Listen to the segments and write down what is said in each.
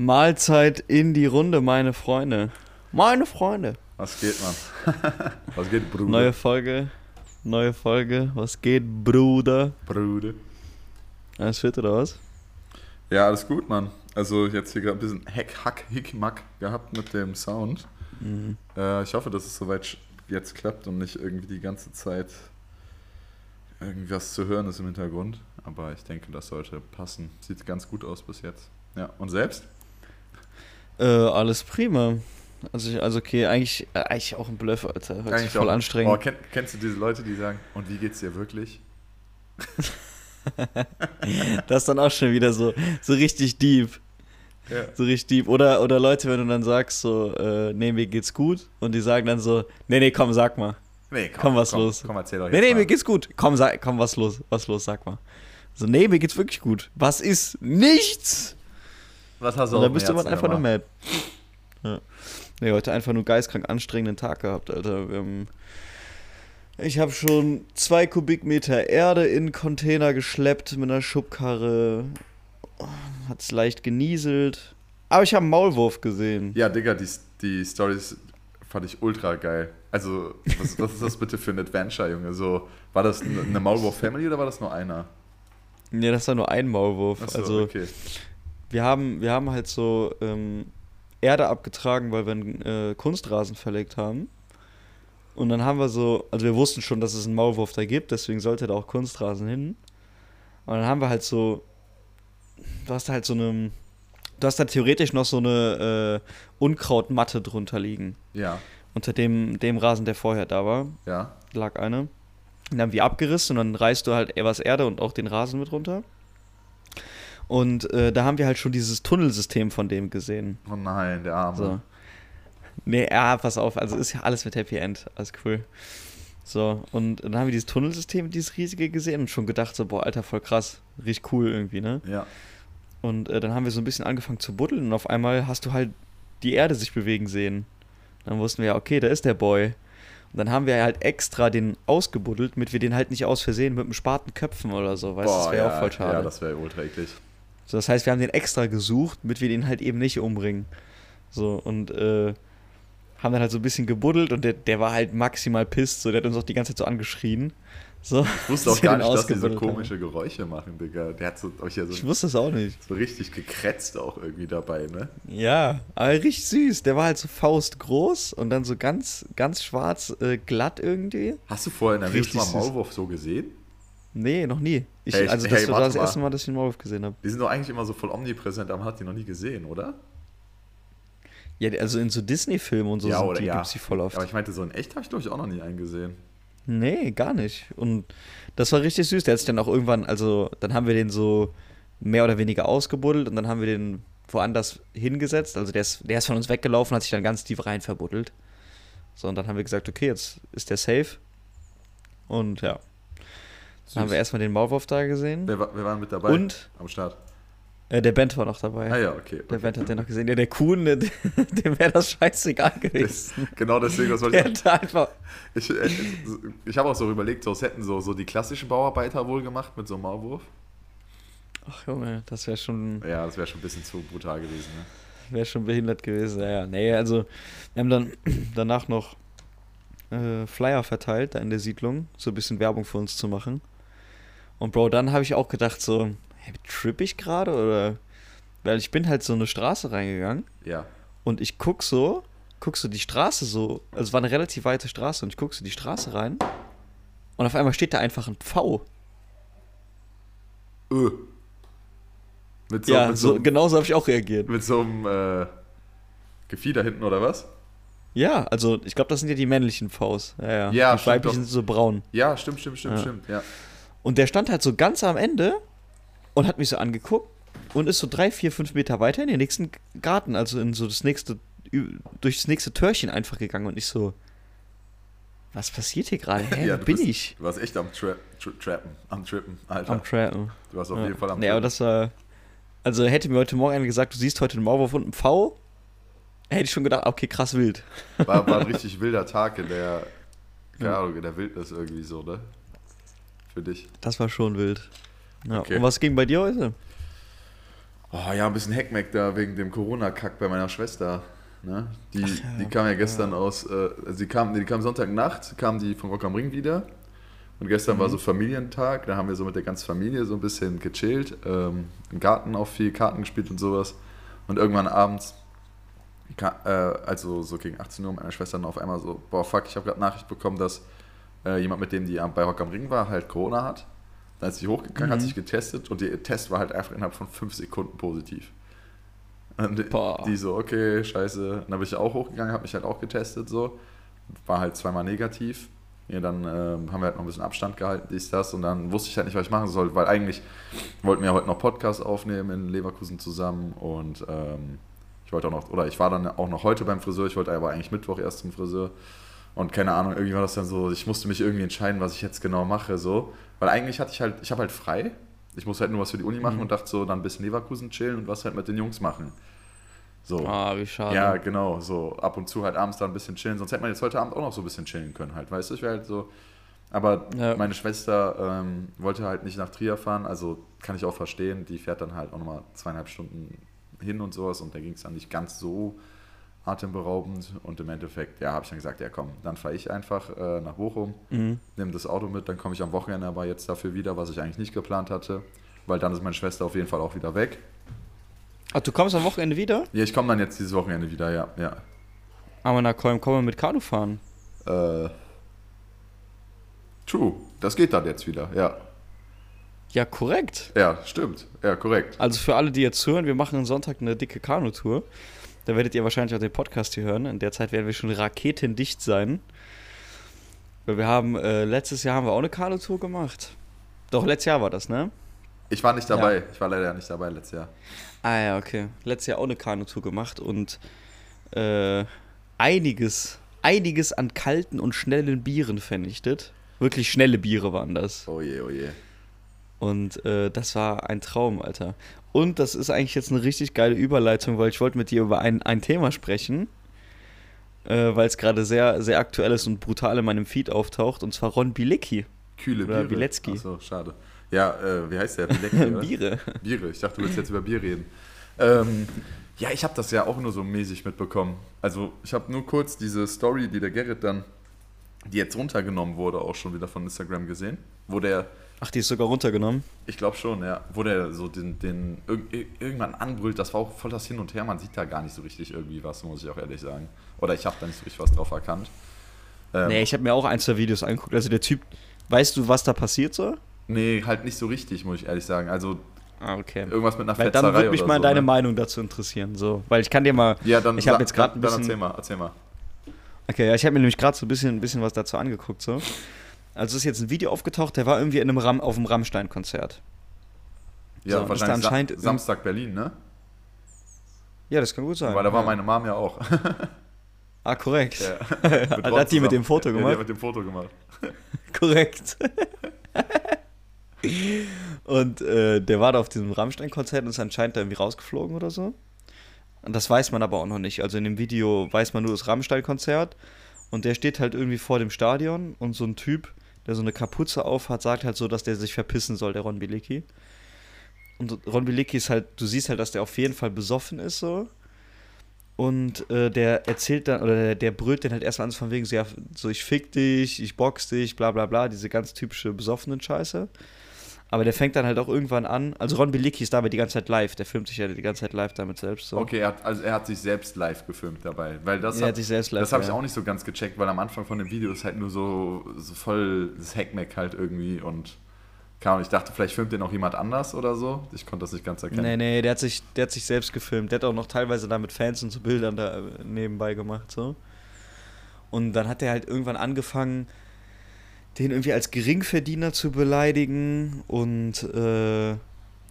Mahlzeit in die Runde, meine Freunde. Meine Freunde. Was geht, Mann? Was geht, Bruder? Neue Folge. Neue Folge. Was geht, Bruder? Bruder. Alles fit oder was? Ja, alles gut, Mann. Also jetzt hier gerade ein bisschen Heck, Hack, Hick, Mack gehabt mit dem Sound. Mhm. Äh, ich hoffe, dass es soweit jetzt klappt und nicht irgendwie die ganze Zeit irgendwas zu hören ist im Hintergrund. Aber ich denke, das sollte passen. Sieht ganz gut aus bis jetzt. Ja, und selbst? Äh, alles prima. Also, ich, also okay, eigentlich, äh, eigentlich auch ein Bluff, Alter. Hört Eigentlich voll auch. anstrengend. Oh, kenn, kennst du diese Leute, die sagen, und wie geht's dir wirklich? Das ist dann auch schon wieder so, so richtig deep. Ja. So richtig deep. Oder, oder Leute, wenn du dann sagst, so, äh, nee, mir geht's gut. Und die sagen dann so, nee, nee, komm, sag mal. Nee, Komm, was los? Komm, erzähl doch jetzt Nee, nee, mal. mir geht's gut. Komm, sag, komm, was los? Was los, sag mal. So, nee, mir geht's wirklich gut. Was ist? Nichts! Was hast du Und bist du man einfach nur mad. Ja. Nee, heute einfach nur geistkrank anstrengenden Tag gehabt, Alter. Wir haben, ich habe schon zwei Kubikmeter Erde in Container geschleppt mit einer Schubkarre. Hat's leicht genieselt. Aber ich habe einen Maulwurf gesehen. Ja, Digga, die, die Stories fand ich ultra geil. Also, was, was ist das bitte für ein Adventure, Junge? So, war das eine eine Maulwurf-Family oder war das nur einer? Nee, das war nur ein Maulwurf. Achso, also, okay. Wir haben, wir haben halt so ähm, Erde abgetragen, weil wir einen äh, Kunstrasen verlegt haben. Und dann haben wir so, also wir wussten schon, dass es einen Maulwurf da gibt, deswegen sollte da auch Kunstrasen hin. Und dann haben wir halt so, du hast halt so eine, du hast da theoretisch noch so eine äh, Unkrautmatte drunter liegen. Ja, Unter dem, dem Rasen, der vorher da war, ja. lag eine. Und dann haben wir abgerissen und dann reißt du halt etwas Erde und auch den Rasen mit runter. Und äh, da haben wir halt schon dieses Tunnelsystem von dem gesehen. Oh nein, der Arme. So. Nee, ja, pass auf, also ist ja alles mit Happy End, alles cool. So, und dann haben wir dieses Tunnelsystem, dieses riesige gesehen und schon gedacht, so, boah, Alter, voll krass, riecht cool irgendwie, ne? Ja. Und äh, dann haben wir so ein bisschen angefangen zu buddeln und auf einmal hast du halt die Erde sich bewegen sehen. Dann wussten wir ja, okay, da ist der Boy. Und dann haben wir halt extra den ausgebuddelt, damit wir den halt nicht aus Versehen mit einem Spaten köpfen oder so, weißt du, das wäre ja, auch voll schade. Ja, das wäre ultra eklig. So, das heißt, wir haben den extra gesucht, damit wir den halt eben nicht umbringen. So, und äh, haben dann halt so ein bisschen gebuddelt und der, der war halt maximal pisst, so, der hat uns auch die ganze Zeit so angeschrien. So, Ich wusste auch gar nicht, dass die so komische Geräusche machen, Digga. Der hat so, euch ja Ich so, wusste es auch nicht. so richtig gekretzt auch irgendwie dabei, ne? Ja, aber richtig süß. Der war halt so faustgroß und dann so ganz, ganz schwarz, äh, glatt irgendwie. Hast du vorher in der Welt mal. Maulwurf so gesehen? Nee, noch nie. Ich, Hey, ich- also, das hey, war das erste Mal, dass ich einen Maulwurf gesehen habe. Die sind doch eigentlich immer so voll omnipräsent, aber man hat die noch nie gesehen, oder? Ja, also in so Disney-Filmen und so sind die, gibt's die voll oft. Aber ich meinte, so in echt habe ich glaube ich auch noch nie einen gesehen. Nee, gar nicht. Und das war richtig süß. Der hat sich dann auch irgendwann, also dann haben wir den so mehr oder weniger ausgebuddelt und dann haben wir den woanders hingesetzt. Also der ist, der ist von uns weggelaufen, hat sich dann ganz tief rein verbuddelt. So, und dann haben wir gesagt, okay, jetzt ist der safe. Und ja, dann haben wir erstmal den Maulwurf da gesehen. Wer, war- wer war mit dabei? Und Am Start. äh, der Bent war noch dabei. Ah ja, okay. Der okay. Bent hat den noch gesehen. Ja, der Kuhn, der, dem wäre das scheißegal gewesen. Genau deswegen, was wollte Der ich. hätte einfach. Ich, äh, ich habe auch so überlegt, so, es hätten so, so die klassischen Bauarbeiter wohl gemacht mit so einem Maulwurf. Ach Junge, das wäre schon. Ja, das wäre schon ein bisschen zu brutal gewesen. Ne? Wäre schon behindert gewesen, ja, ja. Nee, also, wir haben dann danach noch äh, Flyer verteilt, da in der Siedlung, so ein bisschen Werbung für uns zu machen. Und Bro, dann habe ich auch gedacht, so, hey, tripp ich gerade oder. Weil ich bin halt so eine Straße reingegangen Ja. und ich guck so, guck so die Straße so, also es war eine relativ weite Straße und ich guck so die Straße rein und auf einmal steht da einfach ein Pfau. Öh. Mit so, ja, mit so, so, genauso habe ich auch reagiert. mit so einem äh, Gefieder hinten oder was? Ja, also ich glaube, das sind ja die männlichen Pfaus. Ja, ja. Ja, die weiblichen sind so braun. Ja, stimmt, stimmt, stimmt, Ja. stimmt. Ja. Und der stand halt so ganz am Ende und hat mich so angeguckt und ist so drei, vier, fünf Meter weiter in den nächsten Garten, also in so das nächste, durch das nächste Türchen einfach gegangen und ich so, was passiert hier gerade? Hä, ja, bin bist, ich? Du warst echt am Tra Tra Trappen, am Trippen, Alter. Am Trappen. du warst auf Ja. jeden Fall am Nee, aber Trappen. das war, also hätte mir heute Morgen einer gesagt, du siehst heute einen Maulwurf und einen Pfau, hätte ich schon gedacht, okay, krass wild. War, war ein richtig wilder Tag in der, keine Ja. Ahnung, in der Wildnis irgendwie so, ne? Für dich. Das war schon wild. Ja, Okay. Und was ging bei dir heute? Oh ja, ein bisschen Heckmeck da wegen dem Corona-Kack bei meiner Schwester. Ne? Die, ja, die kam ja gestern aus, äh, also die kam, die kam Sonntagnacht, kam die von Rock am Ring wieder. Und gestern Mhm. war so Familientag, da haben wir so mit der ganzen Familie so ein bisschen gechillt, ähm, im Garten auch viel Karten gespielt und sowas. Und irgendwann abends, äh, also so gegen 18 Uhr, meine Schwester dann auf einmal so, boah fuck, ich habe gerade Nachricht bekommen, dass äh, jemand, mit dem die bei Rock am Ring war, halt Corona hat. Dann ist sie hochgegangen, hat Mhm. sich getestet und der Test war halt einfach innerhalb von 5 Sekunden positiv. Und Boah. die so, okay, scheiße. Dann bin ich auch hochgegangen, habe mich halt auch getestet, so. War halt zweimal negativ. Ja, dann ähm, haben wir halt noch ein bisschen Abstand gehalten, dies, das. Und dann wusste ich halt nicht, was ich machen soll, weil eigentlich wollten wir heute noch Podcast aufnehmen in Leverkusen zusammen. Und ähm, ich wollte auch noch, oder ich war dann auch noch heute beim Friseur, ich wollte aber eigentlich Mittwoch erst zum Friseur. Und keine Ahnung, irgendwie war das dann so, ich musste mich irgendwie entscheiden, was ich jetzt genau mache, so. Weil eigentlich hatte ich halt, ich habe halt frei. Ich muss halt nur was für die Uni machen Mhm. und dachte so, dann bis Leverkusen chillen und was halt mit den Jungs machen. So. Ah, wie schade. Ja, genau, so ab und zu halt abends da ein bisschen chillen. Sonst hätte man jetzt heute Abend auch noch so ein bisschen chillen können, halt, weißt du? Ich wäre halt so. Aber Ja. meine Schwester ähm, wollte halt nicht nach Trier fahren, also kann ich auch verstehen. Die fährt dann halt auch nochmal zweieinhalb Stunden hin und sowas und da ging es dann nicht ganz so atemberaubend. Und im Endeffekt, ja, habe ich dann gesagt, ja komm, dann fahre ich einfach äh, nach Bochum, Mhm. nehme das Auto mit, dann komme ich am Wochenende aber jetzt dafür wieder, was ich eigentlich nicht geplant hatte, weil dann ist meine Schwester auf jeden Fall auch wieder weg. Ach, du kommst am Wochenende wieder? Ja, ich komme dann jetzt dieses Wochenende wieder, ja, ja. Aber na komm, komm mal mit Kanu fahren. Äh, true, das geht dann jetzt wieder, ja. Ja, korrekt. Ja, stimmt. Ja, korrekt. Also für alle, die jetzt zuhören, wir machen am Sonntag eine dicke Kanu-Tour. Da werdet ihr wahrscheinlich auch den Podcast hier hören. In der Zeit werden wir schon raketendicht sein. Weil wir haben, äh, letztes Jahr haben wir auch eine Kanu-Tour gemacht. Doch, letztes Jahr war das, ne? Ich war nicht dabei. Ich war leider nicht dabei letztes Jahr. Ah ja, okay. Letztes Jahr auch eine Kanu-Tour gemacht und äh, einiges, einiges an kalten und schnellen Bieren vernichtet. Wirklich schnelle Biere waren das. Oh je, oh je. Und äh, das war ein Traum, Alter. Und das ist eigentlich jetzt eine richtig geile Überleitung, weil ich wollte mit dir über ein, ein Thema sprechen, äh, weil es gerade sehr, sehr aktuell ist und brutal in meinem Feed auftaucht, und zwar Ron Bilecki. Kühle Oder Biere. Bilecki. Achso, schade. Ja, äh, wie heißt der? Bilecki? Biere. Biere. Ich dachte, du willst jetzt über Bier reden. Ähm, ja, ich habe das ja auch nur so mäßig mitbekommen. Also, ich habe nur kurz diese Story, die der Gerrit dann, die jetzt runtergenommen wurde, auch schon wieder von Instagram gesehen, wo der Ach, die ist sogar runtergenommen. Ich glaube schon, ja. Wo der so den, den irg irgendwann anbrüllt, das war auch voll das Hin und Her. Man sieht da gar nicht so richtig irgendwie was, muss ich auch ehrlich sagen. Oder ich habe da nicht so richtig was drauf erkannt. Ähm, Nee, ich habe mir auch ein, zwei Videos angeguckt. Also der Typ, weißt du, was da passiert so? nee, halt nicht so richtig, muss ich ehrlich sagen. Also Ah, okay. irgendwas mit einer Weil Fetzerei dann würde mich mal so, deine ne? Meinung dazu interessieren. So, weil ich kann dir mal. Ja, dann Ich hab sag- jetzt grad ein dann, bisschen- Dann erzähl mal, erzähl mal. Okay, ja, ich habe mir nämlich gerade so ein bisschen, ein bisschen was dazu angeguckt. So. Also ist jetzt ein Video aufgetaucht, der war irgendwie in einem Ram, auf einem Rammstein-Konzert. Ja, So, wahrscheinlich anscheinend Sa Samstag Berlin, ne? Ja, das kann gut sein. Weil da war ja. meine Mom ja auch. Ah, korrekt. Ja. Hat, die mit dem Foto Ja, die gemacht? hat mit dem Foto gemacht. Korrekt. und äh, der war da auf diesem Rammstein-Konzert und ist anscheinend da irgendwie rausgeflogen oder so. Und das weiß man aber auch noch nicht. Also in dem Video weiß man nur das Rammstein-Konzert und der steht halt irgendwie vor dem Stadion und so ein Typ, der so eine Kapuze auf hat, sagt halt so, dass der sich verpissen soll, der Ron Bilecki. Und Ron Bilecki ist halt, du siehst halt, dass der auf jeden Fall besoffen ist so. Und äh, der erzählt dann, oder der, der brüllt dann halt erstmal an, von wegen so, ja, so ich fick dich, ich box dich, bla bla bla, diese ganz typische besoffenen Scheiße. Aber der fängt dann halt auch irgendwann an, also Ron Bilicki ist dabei die ganze Zeit live, der filmt sich ja die ganze Zeit live damit selbst. So. Okay, er hat, also er hat sich selbst live gefilmt dabei. Weil das er hat, hat sich selbst live. Das habe ich ja. auch nicht so ganz gecheckt, weil am Anfang von dem Video ist halt nur so, so voll das Hackmack halt irgendwie und keine Ahnung, ich dachte, vielleicht filmt den auch jemand anders oder so. Ich konnte das nicht ganz erkennen. Nee, nee, der hat, sich, der hat sich selbst gefilmt. Der hat auch noch teilweise da mit Fans und so Bildern da äh, nebenbei gemacht. So. Und dann hat er halt irgendwann angefangen, den irgendwie als Geringverdiener zu beleidigen und äh,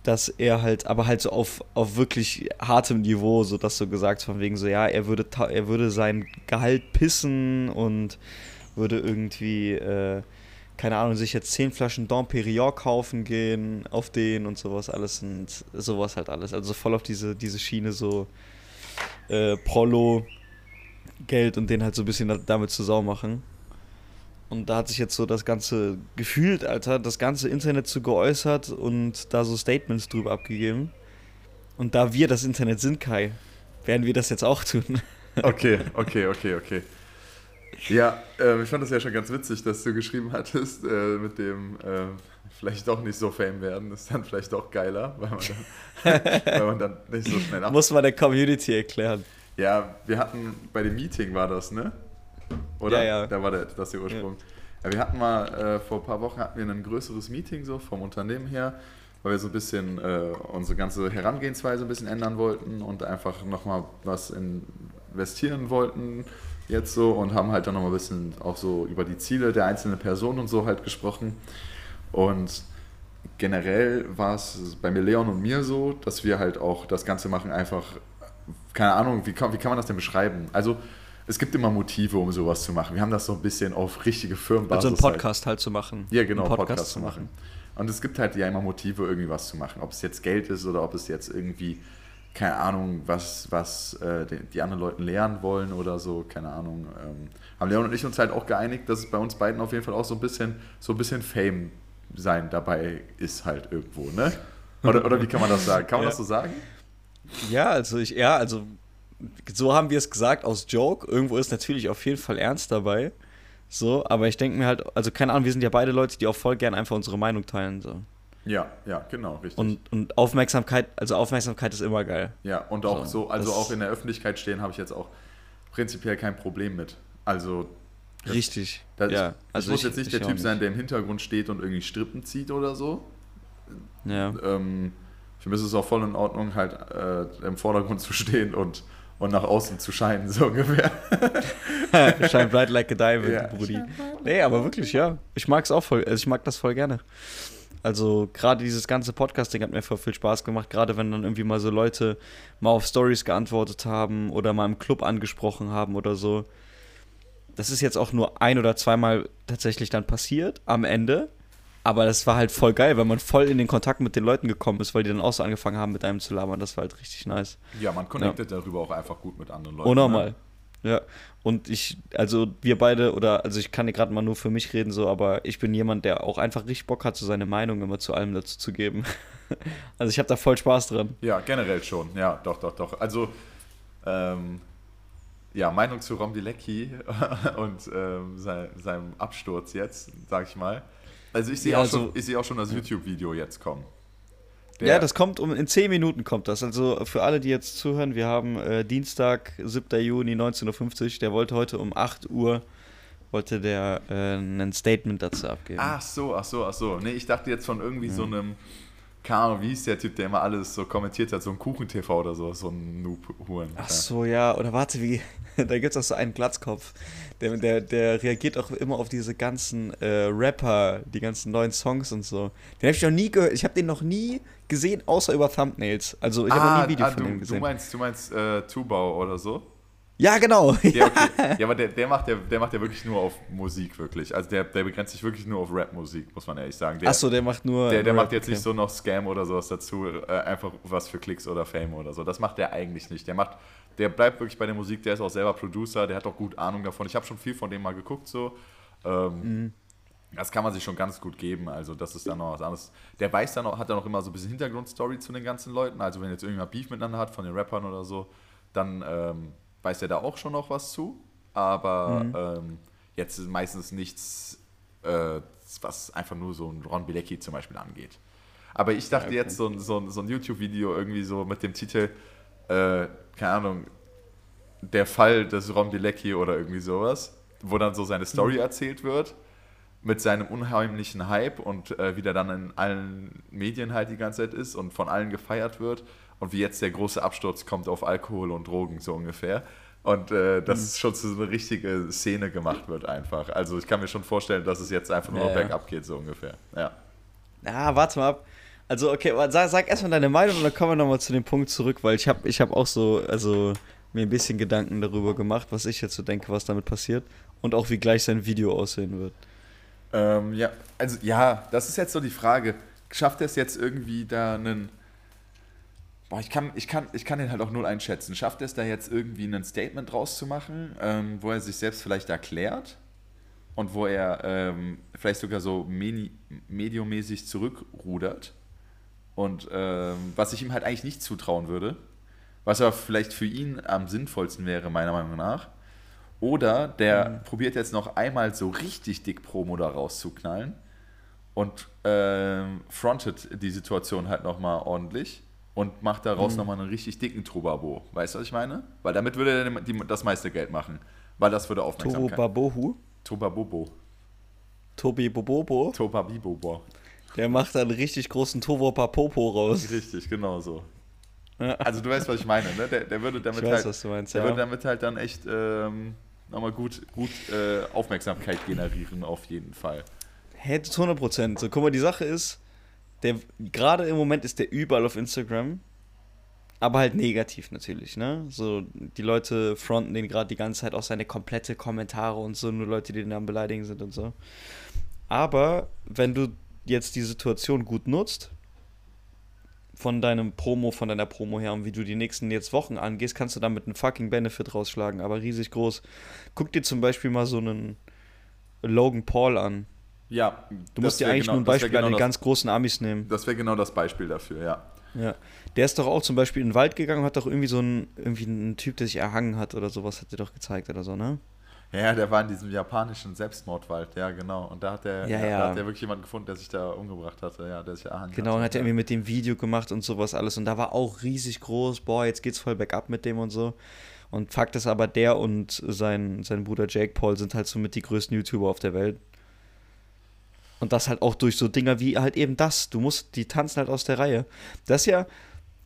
dass er halt, aber halt so auf, auf wirklich hartem Niveau, so dass so gesagt von wegen so, ja, er würde, er würde sein Gehalt pissen und würde irgendwie, äh, keine Ahnung, sich jetzt zehn Flaschen Dom Perignon kaufen gehen auf den und sowas alles und sowas halt alles. Also voll auf diese, diese Schiene so äh, Prollo, Geld und den halt so ein bisschen da- damit zu Sau machen. Und da hat sich jetzt so das ganze gefühlt, Alter, das ganze Internet zu geäußert und da so Statements drüber abgegeben. Und da wir das Internet sind, Kai, werden wir das jetzt auch tun. Okay, okay, okay, okay. Ja, äh, ich fand das ja schon ganz witzig, dass du geschrieben hattest, äh, mit dem äh, vielleicht doch nicht so Fame werden, ist dann vielleicht doch geiler, weil man dann, weil man dann nicht so schnell ab. Muss man der Community erklären. Ja, wir hatten bei dem Meeting war das, ne? Oder? Ja, ja. Da war der, das der Ursprung. Ja. ja wir hatten mal, äh, vor ein paar Wochen hatten wir ein größeres Meeting so vom Unternehmen her, weil wir so ein bisschen äh, unsere ganze Herangehensweise ein bisschen ändern wollten und einfach nochmal was investieren wollten jetzt so und haben halt dann nochmal ein bisschen auch so über die Ziele der einzelnen Personen und so halt gesprochen. Und generell war es bei mir Leon und mir so, dass wir halt auch das Ganze machen einfach, keine Ahnung, wie kann, wie kann man das denn beschreiben? Also es gibt immer Motive, um sowas zu machen. Wir haben das so ein bisschen auf richtige Firmenbasis. Also einen Podcast halt, halt zu machen. Ja, genau, einen Podcast, Podcast zu machen. Und es gibt halt ja immer Motive, irgendwie was zu machen. Ob es jetzt Geld ist oder ob es jetzt irgendwie keine Ahnung, was, was äh, die, die, anderen Leute lernen wollen oder so, keine Ahnung. Ähm, haben Leon und ich uns halt auch geeinigt, dass es bei uns beiden auf jeden Fall auch so ein bisschen, so ein bisschen Fame sein dabei ist halt irgendwo, ne? Oder, oder wie kann man das sagen? Kann man ja. das so sagen? Ja, also ich, ja, also so haben wir es gesagt aus Joke. Irgendwo ist natürlich auf jeden Fall ernst dabei. So, aber ich denke mir halt, also keine Ahnung, wir sind ja beide Leute, die auch voll gern einfach unsere Meinung teilen. So. Ja, ja, genau, richtig. Und, und Aufmerksamkeit, also Aufmerksamkeit ist immer geil. Ja, und auch so, so also auch in der Öffentlichkeit stehen habe ich jetzt auch prinzipiell kein Problem mit. Also das, richtig. Das, ja, also muss ich, jetzt nicht der Typ nicht. sein, der im Hintergrund steht und irgendwie Strippen zieht oder so. Ja. Ähm, für mich ist es auch voll in Ordnung, halt äh, im Vordergrund zu stehen und, und nach außen zu scheinen, so ungefähr. Shine bright like a diamond, ja. Brudi. Nee, aber wirklich, ja. Ich mag es auch voll, also ich mag das voll gerne. Also gerade dieses ganze Podcasting hat mir voll viel Spaß gemacht, gerade wenn dann irgendwie mal so Leute mal auf Stories geantwortet haben oder mal im Club angesprochen haben oder so. Das ist jetzt auch nur ein oder zweimal tatsächlich dann passiert am Ende. Aber das war halt voll geil, weil man voll in den Kontakt mit den Leuten gekommen ist, weil die dann auch so angefangen haben, mit einem zu labern. Das war halt richtig nice. Ja, man connectet ja. darüber auch einfach gut mit anderen Leuten. Unnormal. Ne? Ja, und ich, also wir beide, oder also ich kann gerade mal nur für mich reden, so, aber ich bin jemand, der auch einfach richtig Bock hat, so seine Meinung immer zu allem dazu zu geben. also ich habe da voll Spaß dran. Ja, generell schon, ja, doch, doch, doch. Also, ähm, ja, Meinung zu Rom Lecki und ähm, sein, seinem Absturz jetzt, sag ich mal. Also ich sehe ja, auch, also, seh auch schon das YouTube-Video jetzt kommen. Der ja, das kommt um in 10 Minuten kommt das. Also für alle, die jetzt zuhören, wir haben äh, Dienstag, 7. Juni, 19.50 Uhr. Der wollte heute um 8 Uhr wollte der äh, ein Statement dazu abgeben. Ach so, ach so, ach so. Nee, ich dachte jetzt von irgendwie ja. so einem keine Ahnung, wie hieß der Typ, der immer alles so kommentiert hat, so ein Kuchen-TV oder so, so ein Noob-Huren. Ach so, ja, oder warte, wie, da gibt es auch so einen Glatzkopf, der, der, der reagiert auch immer auf diese ganzen äh, Rapper, die ganzen neuen Songs und so. Den habe ich noch nie gehört, ich habe den noch nie gesehen, außer über Thumbnails. Also ich habe ah, noch nie ein Video ah, von du, dem gesehen. Du meinst, du meinst äh, Tubau oder so? Ja, genau. Ja, okay. ja aber der, der, macht ja, der macht ja wirklich nur auf Musik, wirklich. Also der, der begrenzt sich wirklich nur auf Rap-Musik, muss man ehrlich sagen. Achso, der macht nur. Der, der Rap, macht jetzt okay. nicht so noch Scam oder sowas dazu, äh, einfach was für Klicks oder Fame oder so. Das macht der eigentlich nicht. Der macht, der bleibt wirklich bei der Musik, der ist auch selber Producer, der hat auch gut Ahnung davon. Ich habe schon viel von dem mal geguckt, so. Ähm, mhm. Das kann man sich schon ganz gut geben. Also, das ist dann noch was anderes. Der weiß dann auch, hat dann auch immer so ein bisschen Hintergrundstory zu den ganzen Leuten. Also, wenn jetzt irgendjemand Beef miteinander hat von den Rappern oder so, dann. Ähm, weiß er da auch schon noch was zu, aber mhm. ähm, jetzt meistens nichts, äh, was einfach nur so ein Ron Bilecki zum Beispiel angeht. Aber ich dachte okay. jetzt so, so, so ein YouTube-Video irgendwie so mit dem Titel, äh, keine Ahnung, der Fall des Ron Bilecki oder irgendwie sowas, wo dann so seine Story mhm. erzählt wird mit seinem unheimlichen Hype und äh, wie der dann in allen Medien halt die ganze Zeit ist und von allen gefeiert wird und wie jetzt der große Absturz kommt auf Alkohol und Drogen so ungefähr. Und äh, dass mhm. es schon zu so eine richtige Szene gemacht wird einfach. Also ich kann mir schon vorstellen, dass es jetzt einfach nur ja, bergab geht, so ungefähr. Ja. Ja, warte mal ab. Also, okay, sag, sag erstmal deine Meinung und dann kommen wir nochmal zu dem Punkt zurück, weil ich habe ich hab auch so, also mir ein bisschen Gedanken darüber gemacht, was ich jetzt so denke, was damit passiert und auch wie gleich sein Video aussehen wird. Ähm, ja, also ja, das ist jetzt so die Frage. Schafft er es jetzt irgendwie da einen Boah, ich kann, ich, kann, ich kann den halt auch null einschätzen. Schafft er es da jetzt irgendwie ein Statement draus zu machen, ähm, wo er sich selbst vielleicht erklärt und wo er ähm, vielleicht sogar so mediummäßig zurückrudert Und ähm, was ich ihm halt eigentlich nicht zutrauen würde, was aber vielleicht für ihn am sinnvollsten wäre, meiner Meinung nach. Oder der mhm. probiert jetzt noch einmal so richtig dick Promo da rauszuknallen und ähm, frontet die Situation halt nochmal ordentlich und macht daraus mhm. nochmal einen richtig dicken Trubabo. Weißt du, was ich meine? Weil damit würde er die, das meiste Geld machen. Weil das würde Aufmerksamkeit. Tobabohu? Tobabobo. Tobi Bobobo? Tobabibobo. Der macht dann richtig großen Tovopapopo raus. Richtig, genau so. Ja. Also du weißt, was ich meine, ne? Der, der würde damit ich weiß, halt, was du meinst, der ja. würde damit halt dann echt ähm, nochmal gut, gut äh, Aufmerksamkeit generieren, auf jeden Fall. Zu 100 Prozent. So, guck mal, die Sache ist, der gerade im Moment ist der überall auf Instagram, aber halt negativ natürlich, ne? So, die Leute fronten den gerade die ganze Zeit auch seine komplette Kommentare und so, nur Leute, die den dann beleidigen sind und so. Aber wenn du jetzt die Situation gut nutzt, von deinem Promo, von deiner Promo her und wie du die nächsten jetzt Wochen angehst, kannst du damit einen fucking Benefit rausschlagen, aber riesig groß. Guck dir zum Beispiel mal so einen Logan Paul an. Ja. Du musst dir eigentlich genau, nur ein Beispiel genau an den das, ganz großen Amis nehmen. Das wäre genau das Beispiel dafür, ja. Ja. Der ist doch auch zum Beispiel in den Wald gegangen und hat doch irgendwie so einen, irgendwie einen Typ, der sich erhangen hat oder sowas, hat er doch gezeigt oder so, ne? Ja, der war in diesem japanischen Selbstmordwald, ja, genau. Und da hat er ja, ja. Da hat er wirklich jemanden gefunden, der sich da umgebracht hatte, ja, der sich erhangen Genau, und hat er irgendwie mit dem Video gemacht und sowas alles. Und da war auch riesig groß, boah, jetzt geht's voll bergab mit dem und so. Und Fakt ist aber, der und sein, sein Bruder Jake Paul sind halt somit die größten YouTuber auf der Welt. Und das halt auch durch so Dinger wie halt eben das. Du musst, die tanzen halt aus der Reihe. Das ja,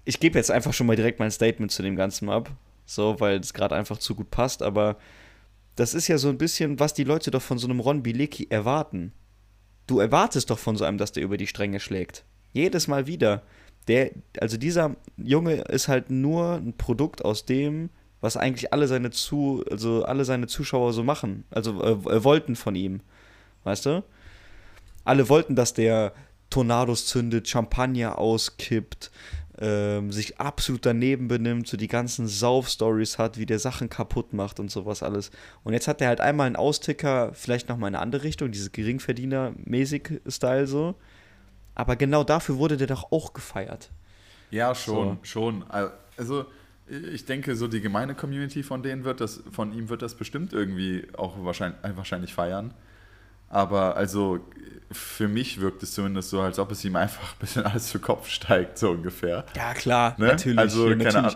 ich gebe jetzt einfach schon mal direkt mein Statement zu dem Ganzen ab. So, weil es gerade einfach zu gut passt, aber das ist ja so ein bisschen, was die Leute doch von so einem Ron Bilecki erwarten. Du erwartest doch von so einem, dass der über die Stränge schlägt. Jedes Mal wieder. Der, also dieser Junge ist halt nur ein Produkt aus dem, was eigentlich alle seine zu, also alle seine Zuschauer so machen, also äh, wollten von ihm. Weißt du? Alle wollten, dass der Tornados zündet, Champagner auskippt, ähm, sich absolut daneben benimmt, so die ganzen Sauf-Stories hat, wie der Sachen kaputt macht und sowas alles. Und jetzt hat er halt einmal einen Austicker, vielleicht nochmal in eine andere Richtung, dieses Geringverdiener-mäßig Style so. Aber genau dafür wurde der doch auch gefeiert. Ja, schon, so. schon. Also, ich denke, so die gemeine Community von denen wird das, von ihm wird das bestimmt irgendwie auch wahrscheinlich, wahrscheinlich feiern. Aber also für mich wirkt es zumindest so, als ob es ihm einfach ein bisschen alles zu Kopf steigt, so ungefähr. Ja, klar, ne? natürlich. Also, ja, keine Ahnung.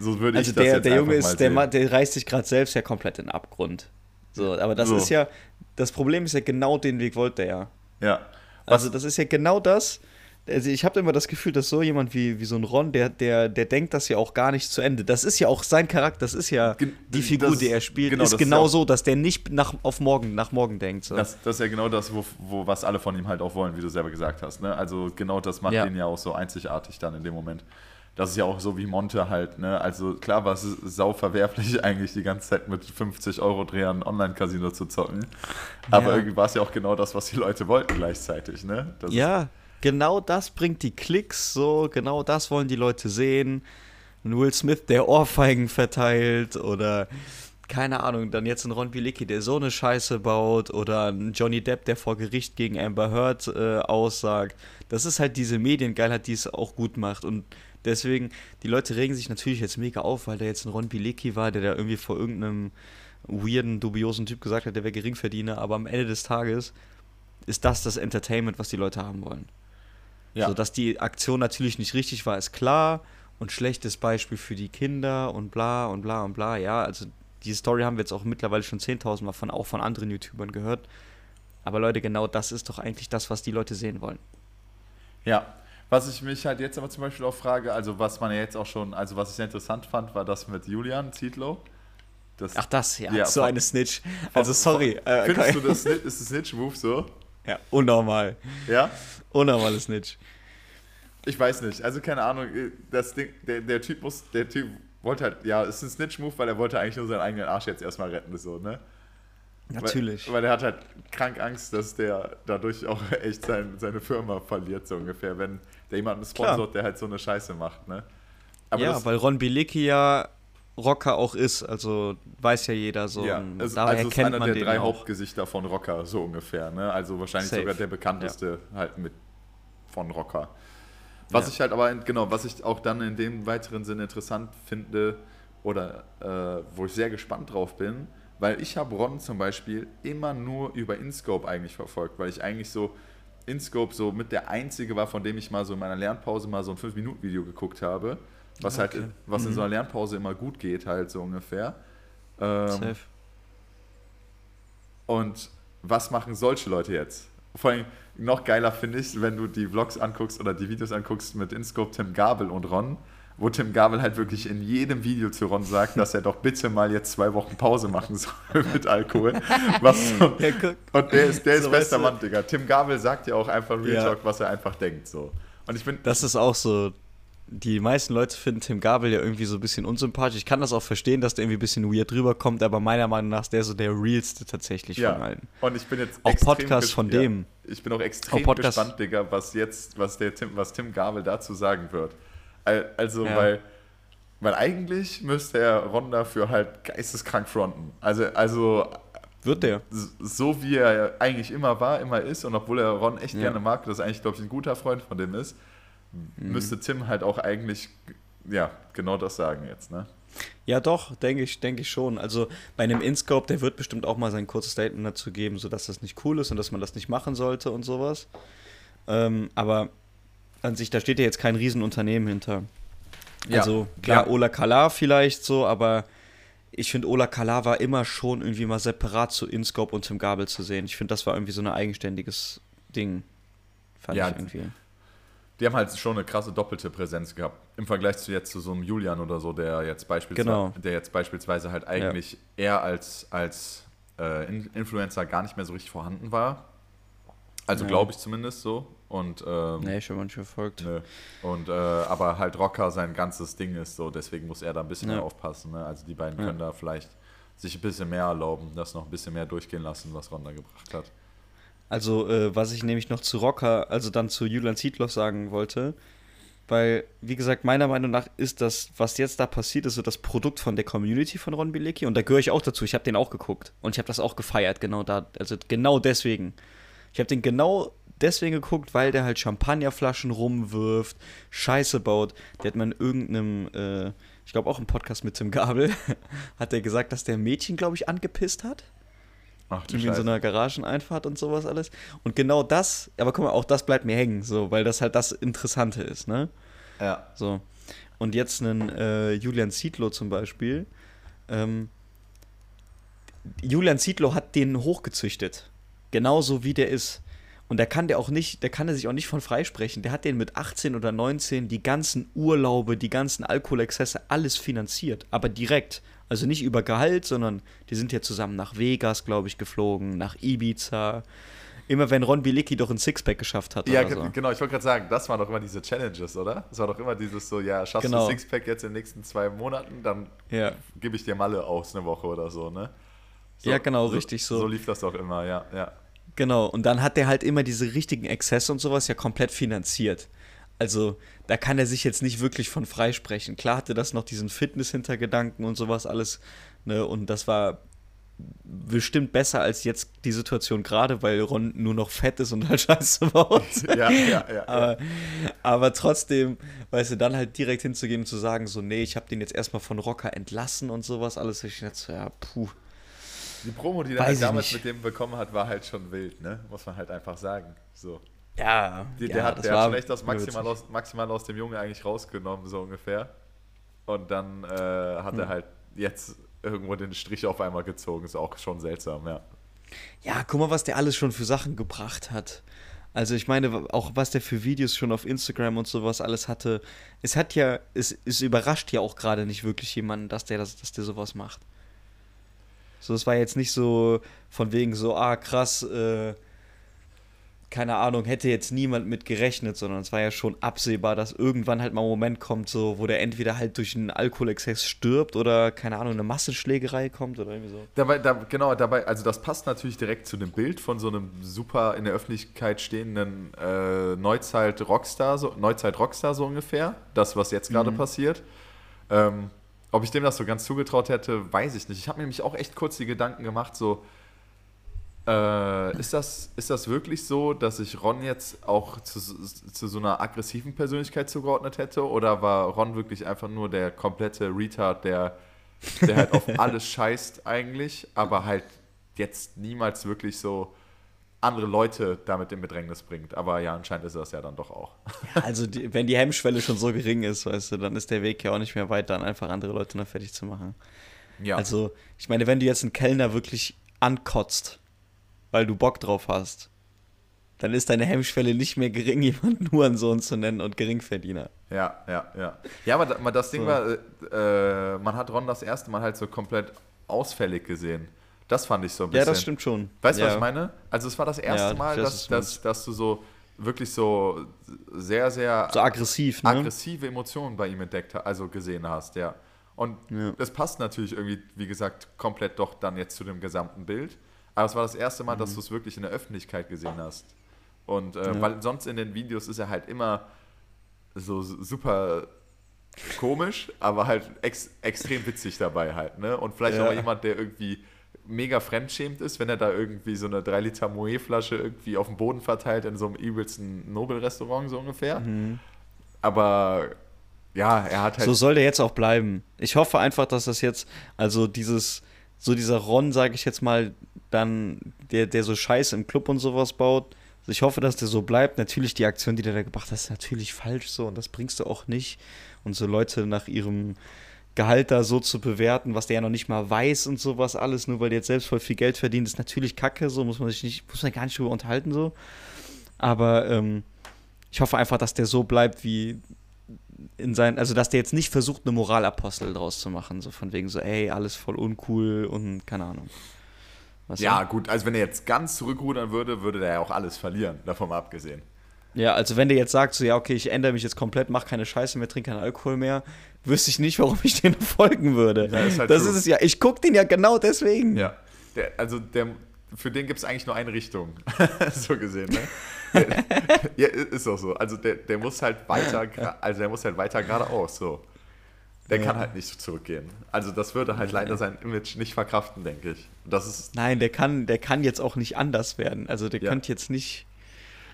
So würde also ich der, das jetzt der Junge ist, der, der reißt sich gerade selbst ja komplett in den Abgrund. So, aber das so. ist ja, das Problem ist ja genau den Weg wollte er ja. Ja. Was? Also das ist ja genau das, also ich habe immer das Gefühl, dass so jemand wie, wie so ein Ron, der, der, der denkt das ja auch gar nicht zu Ende. Das ist ja auch sein Charakter, das ist ja die Figur, das, die er spielt, genau, ist genau ist so, dass der nicht nach, auf morgen, nach morgen denkt. So. Das, das ist ja genau das, wo, wo, was alle von ihm halt auch wollen, wie du selber gesagt hast. Ne? Also genau das macht ja. ihn ja auch so einzigartig dann in dem Moment. Das ist ja auch so wie Monte halt, ne? Also klar war es sau verwerflich, eigentlich die ganze Zeit mit 50 Euro Drehern Online-Casino zu zocken. Aber ja. irgendwie war es ja auch genau das, was die Leute wollten gleichzeitig, ne? Das ja. Ist, genau das bringt die Klicks, so, genau das wollen die Leute sehen. Ein Will Smith, der Ohrfeigen verteilt oder keine Ahnung, dann jetzt ein Ron Bilicki, der so eine Scheiße baut oder ein Johnny Depp, der vor Gericht gegen Amber Heard äh, aussagt. Das ist halt diese Mediengeilheit, die es auch gut macht und deswegen, die Leute regen sich natürlich jetzt mega auf, weil da jetzt ein Ron Bilicki war, der da irgendwie vor irgendeinem weirden, dubiosen Typ gesagt hat, der wäre Geringverdiener, aber am Ende des Tages ist das das Entertainment, was die Leute haben wollen. Ja. So, dass die Aktion natürlich nicht richtig war, ist klar. Und schlechtes Beispiel für die Kinder und bla und bla und bla. Ja, also diese Story haben wir jetzt auch mittlerweile schon 10.000 Mal von, auch von anderen YouTubern gehört. Aber Leute, genau das ist doch eigentlich das, was die Leute sehen wollen. Ja, was ich mich halt jetzt aber zum Beispiel auch frage, also was man ja jetzt auch schon, also was ich sehr interessant fand, war das mit Julian Zietlow. Das, Ach das, ja, ja so von, eine Snitch. Also sorry. Äh, findest du das, ist das Snitch-Move so? Ja, unnormal. Ja? Unnormales Snitch. Ich weiß nicht. Also keine Ahnung. Das Ding, der, der Typ muss, der Typ wollte halt, ja, es ist ein Snitch-Move, weil er wollte eigentlich nur seinen eigenen Arsch jetzt erstmal retten, so, ne? Natürlich. Weil, weil er hat halt krank Angst, dass der dadurch auch echt sein, seine Firma verliert, so ungefähr, wenn der jemanden sponsort, Klar. der halt so eine Scheiße macht, ne? Aber ja, weil Ron Bilicki ja Rocker auch ist, also weiß ja jeder so. Ja, es, daher also ist kennt einer man der drei auch. Hauptgesichter von Rocker, so ungefähr, ne? Also wahrscheinlich Safe. sogar der bekannteste ja. halt mit von Rocker. Was Ja. ich halt aber, genau, was ich auch dann in dem weiteren Sinne interessant finde oder äh, wo ich sehr gespannt drauf bin, weil ich habe Ron zum Beispiel immer nur über InScope eigentlich verfolgt, weil ich eigentlich so InScope so mit der einzige war, von dem ich mal so in meiner Lernpause mal so ein 5-Minuten-Video geguckt habe, was halt, Okay. was in Mhm. so einer Lernpause immer gut geht, halt so ungefähr. Ähm, Safe. und was machen solche Leute jetzt? Vor allem noch geiler finde ich, wenn du die Vlogs anguckst oder die Videos anguckst mit InScope Tim Gabel und Ron, wo Tim Gabel halt wirklich in jedem Video zu Ron sagt, dass er doch bitte mal jetzt zwei Wochen Pause machen soll mit Alkohol. Was so, Ja, und der ist, der ist So, bester weißt du- Mann, Digga. Tim Gabel sagt ja auch einfach Real Ja. Talk, was er einfach denkt. So. Und ich bin, Das ist auch so. Die meisten Leute finden Tim Gabel ja irgendwie so ein bisschen unsympathisch. Ich kann das auch verstehen, dass der irgendwie ein bisschen weird rüberkommt, aber meiner Meinung nach ist der so der realste tatsächlich von ja. allen. Und ich bin jetzt Auch extrem Podcast von ja. dem. Ich bin auch extrem Auch gespannt, Digga, was jetzt, was der Tim, was Tim Gabel dazu sagen wird. Al- Also, Ja. weil, weil eigentlich müsste er Ron dafür halt geisteskrank fronten. Also, also Wird der? so wie er eigentlich immer war, immer ist, und obwohl er Ron echt Ja. gerne mag, das eigentlich, glaube ich, ein guter Freund von dem ist, Mhm. müsste Tim halt auch eigentlich, ja, genau das sagen jetzt, ne? Ja, doch, denke ich, denke ich schon. Also bei einem InScope, der wird bestimmt auch mal sein kurzes Statement dazu geben, sodass das nicht cool ist und dass man das nicht machen sollte und sowas. Ähm, aber an sich, da steht ja jetzt kein Riesenunternehmen hinter. Ja, also klar, ja. Ola Kala vielleicht so, aber ich finde, Ola Kala war immer schon irgendwie mal separat zu InScope und Tim Gabel zu sehen. Ich finde, das war irgendwie so ein eigenständiges Ding. Fand Ja, ich irgendwie. Die haben halt schon eine krasse doppelte Präsenz gehabt. Im Vergleich zu jetzt zu so einem Julian oder so, der jetzt beispielsweise, Genau. der jetzt beispielsweise halt eigentlich eher als, als äh, In- Influencer gar nicht mehr so richtig vorhanden war. Also Ja. glaube ich zumindest so. Und, ähm, Nee, schon manchmal verfolgt. nö. Und äh, aber halt Rocker sein ganzes Ding ist so, deswegen muss er da ein bisschen Ja. mehr aufpassen. Ne? Also die beiden Ja. können da vielleicht sich ein bisschen mehr erlauben, das noch ein bisschen mehr durchgehen lassen, was Ron da gebracht hat. Also, äh, was ich nämlich noch zu Rocker, also dann zu Julian Zietlow sagen wollte, weil, wie gesagt, meiner Meinung nach ist das, was jetzt da passiert, ist so das Produkt von der Community von Ron Bilecki und da gehöre ich auch dazu. Ich habe den auch geguckt und ich habe das auch gefeiert, genau da, also genau deswegen. Ich habe den genau deswegen geguckt, weil der halt Champagnerflaschen rumwirft, Scheiße baut. Der hat mal in irgendeinem, äh, ich glaube auch im Podcast mit Tim Gabel, hat er gesagt, dass der Mädchen, glaube ich, angepisst hat Ach irgendwie in so einer Garageneinfahrt und sowas alles. Und genau das, aber guck mal, auch das bleibt mir hängen, so, weil das halt das Interessante ist, ne? Ja. So. Und jetzt einen äh, Julian Zietlow zum Beispiel. Ähm, Julian Zietlow hat den hochgezüchtet. Genauso wie der ist. Und da kann der auch nicht, da kann er sich auch nicht von freisprechen. Der hat den mit 18 oder 19 die ganzen Urlaube, die ganzen Alkoholexzesse, alles finanziert. Aber direkt. Also nicht über Gehalt, sondern die sind ja zusammen nach Vegas, glaube ich, geflogen, nach Ibiza. Immer wenn Ron Bilicki doch ein Sixpack geschafft hat. Ja, so. genau, ich wollte gerade sagen, das waren doch immer diese Challenges, oder? Das war doch immer dieses so, ja, schaffst Genau. du Sixpack jetzt in den nächsten zwei Monaten, dann Ja. gebe ich dir Malle aus eine Woche oder so, ne? Ja, genau, richtig so. So lief das doch immer, ja, ja. Genau, und dann hat er halt immer diese richtigen Exzesse und sowas ja komplett finanziert. Also, da kann er sich jetzt nicht wirklich von freisprechen. Klar hatte das noch diesen Fitness-Hintergedanken und sowas alles, ne, und das war bestimmt besser als jetzt die Situation gerade, weil Ron nur noch fett ist und halt Scheiße baut. Ja, ja, ja. aber, aber trotzdem, weißt du, dann halt direkt hinzugehen und zu sagen, so, nee, ich habe den jetzt erstmal von Rocker entlassen und sowas alles. Ich dachte, so, ja, puh. Die Promo, die er halt damals nicht. mit dem bekommen hat, war halt schon wild, ne? Muss man halt einfach sagen. So. Ja, Die, ja, der hat, das der hat schon echt das Maximal aus, Maximal aus dem Junge eigentlich rausgenommen, so ungefähr. Und dann äh, hat Hm. er halt jetzt irgendwo den Strich auf einmal gezogen. Ist auch schon seltsam, ja. Ja, guck mal, was der alles schon für Sachen gebracht hat. Also ich meine, auch was der für Videos schon auf Instagram und sowas alles hatte. Es hat ja, es, es überrascht ja auch gerade nicht wirklich jemanden, dass der, das, dass der sowas macht. So, es war jetzt nicht so von wegen so, ah krass, äh, keine Ahnung, hätte jetzt niemand mit gerechnet, sondern es war ja schon absehbar, dass irgendwann halt mal ein Moment kommt, so, wo der entweder halt durch einen Alkoholexzess stirbt oder, keine Ahnung, eine Massenschlägerei kommt oder irgendwie so. Dabei, da, genau, dabei, also das passt natürlich direkt zu dem Bild von so einem super in der Öffentlichkeit stehenden äh, Neuzeit-Rockstar, so, Neuzeit-Rockstar so ungefähr. Das, was jetzt gerade passiert. Ähm, ob ich dem das so ganz zugetraut hätte, weiß ich nicht. Ich habe mir nämlich auch echt kurz die Gedanken gemacht, so, Äh, ist, das, ist das wirklich so, dass ich Ron jetzt auch zu, zu so einer aggressiven Persönlichkeit zugeordnet hätte? Oder war Ron wirklich einfach nur der komplette Retard, der, der halt auf alles scheißt eigentlich, aber halt jetzt niemals wirklich so andere Leute damit in Bedrängnis bringt. Aber ja, anscheinend ist das ja dann doch auch. Ja, also die, wenn die Hemmschwelle schon so gering ist, weißt du, dann ist der Weg ja auch nicht mehr weit, dann einfach andere Leute noch fertig zu machen. Ja. Also, ich meine, wenn du jetzt einen Kellner wirklich ankotzt, weil du Bock drauf hast, dann ist deine Hemmschwelle nicht mehr gering, jemanden Hurensohn zu nennen und Geringverdiener. Ja, ja, ja. Ja, aber das Ding so. war, äh, man hat Ron das erste Mal halt so komplett ausfällig gesehen. Das fand ich so ein bisschen. Ja, das stimmt schon. Weißt du, ja. was ich meine? Also es war das erste ja, Mal, dass, dass, dass du so wirklich so sehr, sehr so aggressiv, ne? aggressive Emotionen bei ihm entdeckt, also gesehen hast, ja. Und ja. das passt natürlich irgendwie, wie gesagt, komplett doch dann jetzt zu dem gesamten Bild. Aber es war das erste Mal, mhm. dass du es wirklich in der Öffentlichkeit gesehen hast. Und äh, ja. weil sonst in den Videos ist er halt immer so super komisch, aber halt ex extrem witzig dabei halt, ne? Und vielleicht ja. auch jemand, der irgendwie mega fremdschämt ist, wenn er da irgendwie so eine 3 Liter Moe-Flasche irgendwie auf dem Boden verteilt in so einem übelsten Nobel-Restaurant so ungefähr. Mhm. Aber ja, er hat halt. So soll der jetzt auch bleiben. Ich hoffe einfach, dass das jetzt, also dieses, so dieser Ron, sage ich jetzt mal, dann, der, der so Scheiße im Club und sowas baut. Also ich hoffe, dass der so bleibt. Natürlich, die Aktion, die der da gebracht hat, ist natürlich falsch so und das bringst du auch nicht. Und so Leute nach ihrem Gehalt da so zu bewerten, was der ja noch nicht mal weiß und sowas alles, nur weil der jetzt selbst voll viel Geld verdient, ist natürlich kacke, so muss man sich nicht, muss man gar nicht drüber unterhalten, so. Aber ähm, ich hoffe einfach, dass der so bleibt, wie in sein, also dass der jetzt nicht versucht, eine Moralapostel draus zu machen, so von wegen so, ey, alles voll uncool und keine Ahnung. Was ja, so? gut, also wenn er jetzt ganz zurückrudern würde, würde der ja auch alles verlieren, davon mal abgesehen. Ja, also wenn der jetzt sagt, so, ja, okay, ich ändere mich jetzt komplett, mach keine Scheiße mehr, trinke keinen Alkohol mehr, wüsste ich nicht, warum ich den folgen würde. Ja, ist halt das true. ist es ja. Ich gucke den ja genau deswegen. Ja. Der, also der, für den gibt es eigentlich nur eine Richtung. so gesehen, ne? ja, ist auch so. Also der, der muss halt weiter, also der muss halt weiter geradeaus, so. Der ja. kann halt nicht zurückgehen. Also das würde halt leider sein Image nicht verkraften, denke ich. Das ist Nein, der kann, der kann jetzt auch nicht anders werden. Also der ja. könnte jetzt nicht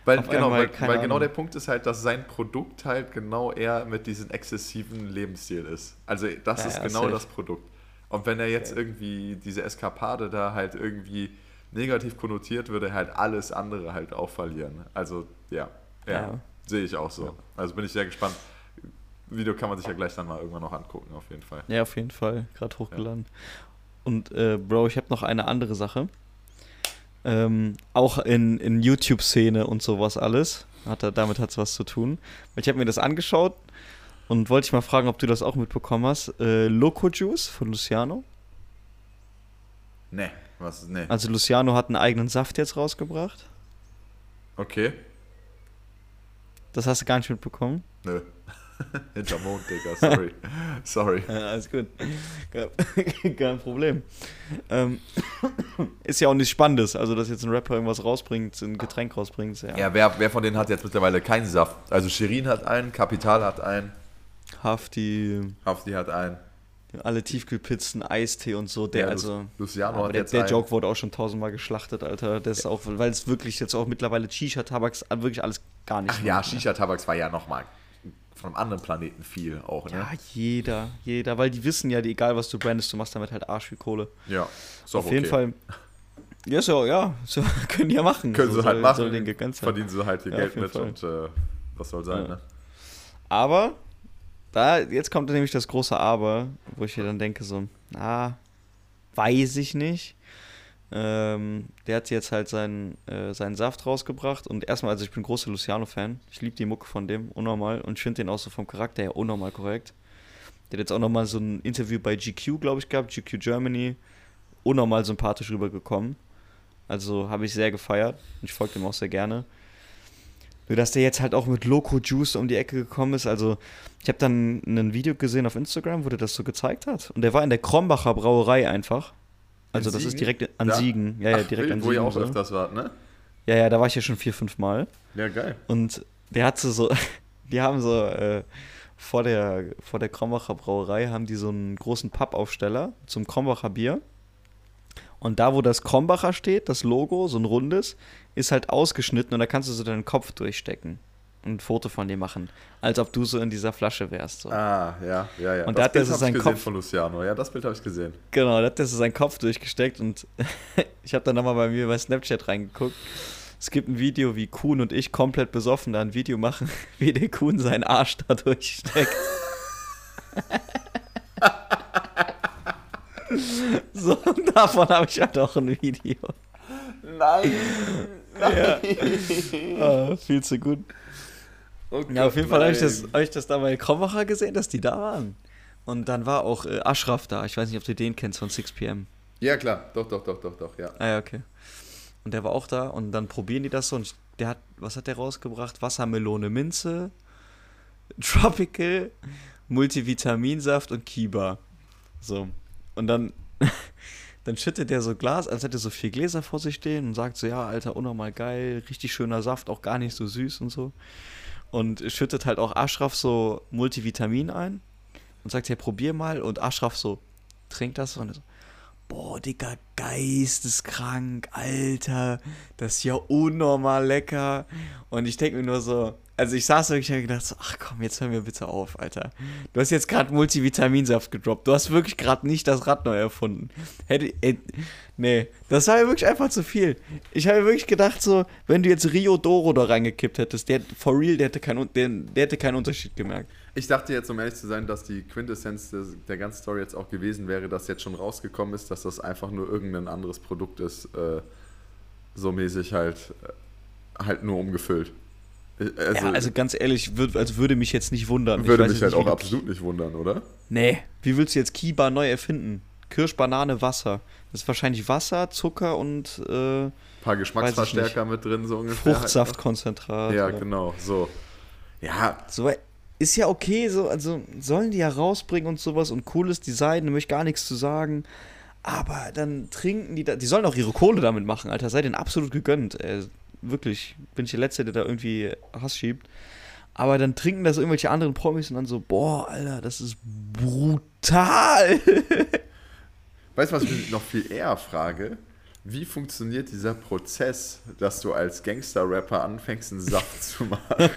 weil, genau, weil, weil genau der Punkt ist halt, dass sein Produkt halt genau eher mit diesem exzessiven Lebensstil ist. Also das ja, ist genau safe. das Produkt. Und wenn er jetzt okay. irgendwie diese Eskapade da halt irgendwie negativ konnotiert, würde er halt alles andere halt auch verlieren. Also ja, ja. sehe ich auch so. Also bin ich sehr gespannt. Video kann man sich ja gleich dann mal irgendwann noch angucken, auf jeden Fall. Ja, auf jeden Fall. Gerade hochgeladen. Und äh, Bro, ich habe noch eine andere Sache. Ähm, auch in, in YouTube-Szene und sowas alles. Hat er, damit hat es was zu tun. Ich habe mir das angeschaut und wollte ich mal fragen, ob du das auch mitbekommen hast. Äh, Loco Juice von Luciano. Nee, was nee. Also Luciano hat einen eigenen Saft jetzt rausgebracht. Okay. Das hast du gar nicht mitbekommen? Nö. Hinterm Mond, Digga, sorry. sorry. Ja, alles gut. Kein Problem. Ähm, ist ja auch nichts Spannendes. Also, dass jetzt ein Rapper irgendwas rausbringt, ein Getränk rausbringt. Ja, ja wer, wer von denen hat jetzt mittlerweile keinen Saft? Also, Shirin hat einen, Kapital hat einen. Hafti. Hafti hat einen. Alle Tiefkühlpizzen, Eistee und so. Der, ja, also, Luciano hat der, jetzt der Joke wurde auch schon tausendmal geschlachtet, Alter. Das ja. auch, weil es wirklich jetzt auch mittlerweile Shisha-Tabaks wirklich alles gar nicht Ach ja, Shisha-Tabaks war ja nochmal von einem anderen Planeten viel auch, ne? Ja, jeder, jeder, weil die wissen ja, egal was du brandest, du machst damit halt Arsch wie Kohle. Ja, ist Auf okay. jeden Fall. Ja, so, ja, so, können die ja machen. Können so, sie halt machen. Verdienen sie halt viel ja, Geld mit Fall. und äh, was soll sein, ja. ne? Aber, da, jetzt kommt nämlich das große Aber, wo ich mir dann denke, so, na, weiß ich nicht. Ähm, der hat jetzt halt seinen, äh, seinen Saft rausgebracht und erstmal, also ich bin großer Luciano-Fan. Ich liebe die Mucke von dem, unnormal. Und ich finde den auch so vom Charakter her unnormal korrekt. Der hat jetzt auch nochmal so ein Interview bei GQ, glaube ich, gehabt, GQ Germany. Unnormal sympathisch rübergekommen. Also habe ich sehr gefeiert. Ich folge dem auch sehr gerne. Nur dass der jetzt halt auch mit Loco Juice um die Ecke gekommen ist. Also, ich habe dann ein Video gesehen auf Instagram, wo der das so gezeigt hat. Und der war in der Krombacher Brauerei einfach. Also das ist direkt an da? Siegen. Ja, ja, direkt Ach, an Siegen. Wo ihr auch so. öfters wart, ne? Ja, ja, da war ich ja schon vier, fünf Mal. Ja, geil. Und der hat so, die haben so, äh, vor der, vor der Krombacher Brauerei haben die so einen großen Pappaufsteller zum Krombacher Bier. Und da, wo das Krombacher steht, das Logo, so ein rundes, ist halt ausgeschnitten und da kannst du so deinen Kopf durchstecken ein Foto von dir machen, als ob du so in dieser Flasche wärst. So. Ah, ja, ja, ja. Und da hat er so seinen gesehen Kopf- von Luciano. Ja, das Bild habe ich gesehen. Genau, da hat er so seinen Kopf durchgesteckt und ich habe dann nochmal bei mir bei Snapchat reingeguckt. Es gibt ein Video, wie Kuhn und ich komplett besoffen da ein Video machen, wie der Kuhn seinen Arsch da durchsteckt. so, und davon habe ich halt auch ein Video. Nein! Ja. Ah, viel zu gut. Ja, auf jeden Fall habe ich, das, hab ich das da bei Krombacher gesehen, dass die da waren. Und dann war auch äh, Ashraf da. Ich weiß nicht, ob du den kennst von 6pm. Ja, klar. Doch, doch, doch, doch, doch, ja. Ah ja, okay. Und der war auch da und dann probieren die das so und der hat, was hat der rausgebracht? Wassermelone, Minze, Tropical, Multivitaminsaft und Kiba. So. Und dann, dann schüttet der so Glas, als hätte er so vier Gläser vor sich stehen und sagt so, ja, Alter, unnormal geil, richtig schöner Saft, auch gar nicht so süß und so. Und schüttet halt auch Ashraf so Multivitamin ein und sagt, ja, probier mal. Und Ashraf so, trinkt das und so, boah, Digga, geisteskrank, Alter, das ist ja unnormal lecker. Und ich denke mir nur so, also ich saß wirklich und hab gedacht, so, ach komm, jetzt hör mir bitte auf, Alter. Du hast jetzt gerade Multivitaminsaft gedroppt. Du hast wirklich gerade nicht das Rad neu erfunden. Hätte, ey, nee, das war mir wirklich einfach zu viel. Ich habe wirklich gedacht, so, wenn du jetzt Rio Doro da reingekippt hättest, der, for real, der hätte, keinen, der, der hätte keinen Unterschied gemerkt. Ich dachte jetzt, um ehrlich zu sein, dass die Quintessenz des, der ganzen Story jetzt auch gewesen wäre, dass jetzt schon rausgekommen ist, dass das einfach nur irgendein anderes Produkt ist, äh, so mäßig halt, äh, halt nur umgefüllt. Ich- Also, ja, also ganz ehrlich, würd, also würde mich jetzt nicht wundern. Ich würde mich jetzt halt nicht, auch absolut nicht wundern, oder? Nee, wie willst du jetzt Kiba neu erfinden? Kirsch, Banane, Wasser. Das ist wahrscheinlich Wasser, Zucker und äh, Ein paar Geschmacksverstärker mit drin, so ungefähr. Fruchtsaftkonzentrat. Ja, oder- genau, so. Ja, So, ist ja okay, so, also sollen die ja rausbringen und sowas und cooles Design, da möchte ich gar nichts zu sagen. Aber dann trinken die da, die sollen auch ihre Kohle damit machen, Alter, sei denen absolut gegönnt. Ey. Wirklich, bin ich der Letzte, der da irgendwie Hass schiebt. Aber dann trinken das irgendwelche anderen Promis und dann so, boah, Alter, das ist brutal. Weißt du, was ich mich noch viel eher frage? Wie funktioniert dieser Prozess, dass du als Gangster-Rapper anfängst, einen Saft zu machen?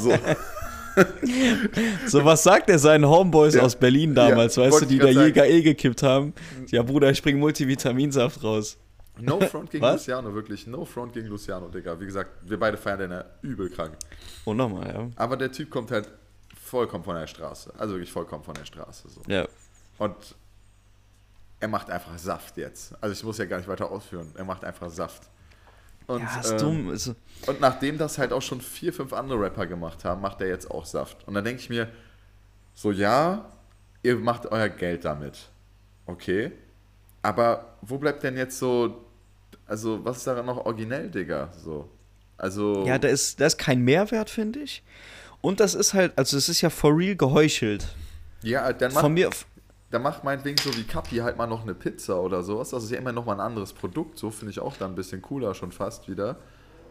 so, So, was sagt er seinen Homeboys Ja. aus Berlin damals, Ja, weißt du, die da. Jäger E gekippt haben? Ja, Bruder, ich bring Multivitaminsaft raus. No front gegen Was? Luciano, wirklich. No front gegen Luciano, Digga. Wie gesagt, wir beide feiern den ja übel krank. Oh, nochmal, ja. Aber der Typ kommt halt vollkommen von der Straße. Also wirklich vollkommen von der Straße. So. Ja. Und er macht einfach Saft jetzt. Also ich muss ja gar nicht weiter ausführen. Er macht einfach Saft. Und, Ja, ist ähm, dumm. Ist, Und nachdem das halt auch schon vier, fünf andere Rapper gemacht haben, macht er jetzt auch Saft. Und dann denke ich mir, so ja, ihr macht euer Geld damit. Okay. Aber wo bleibt denn jetzt so, also was ist daran noch originell, Digga? So. Also. ja, da ist, da ist kein Mehrwert, finde ich. Und das ist halt, also es ist ja for real geheuchelt. ja, dann macht, Von mir, dann macht meinetwegen so wie Kapi halt mal noch eine Pizza oder sowas. Das ist ja immer noch mal ein anderes Produkt. So finde ich auch dann ein bisschen cooler schon fast wieder.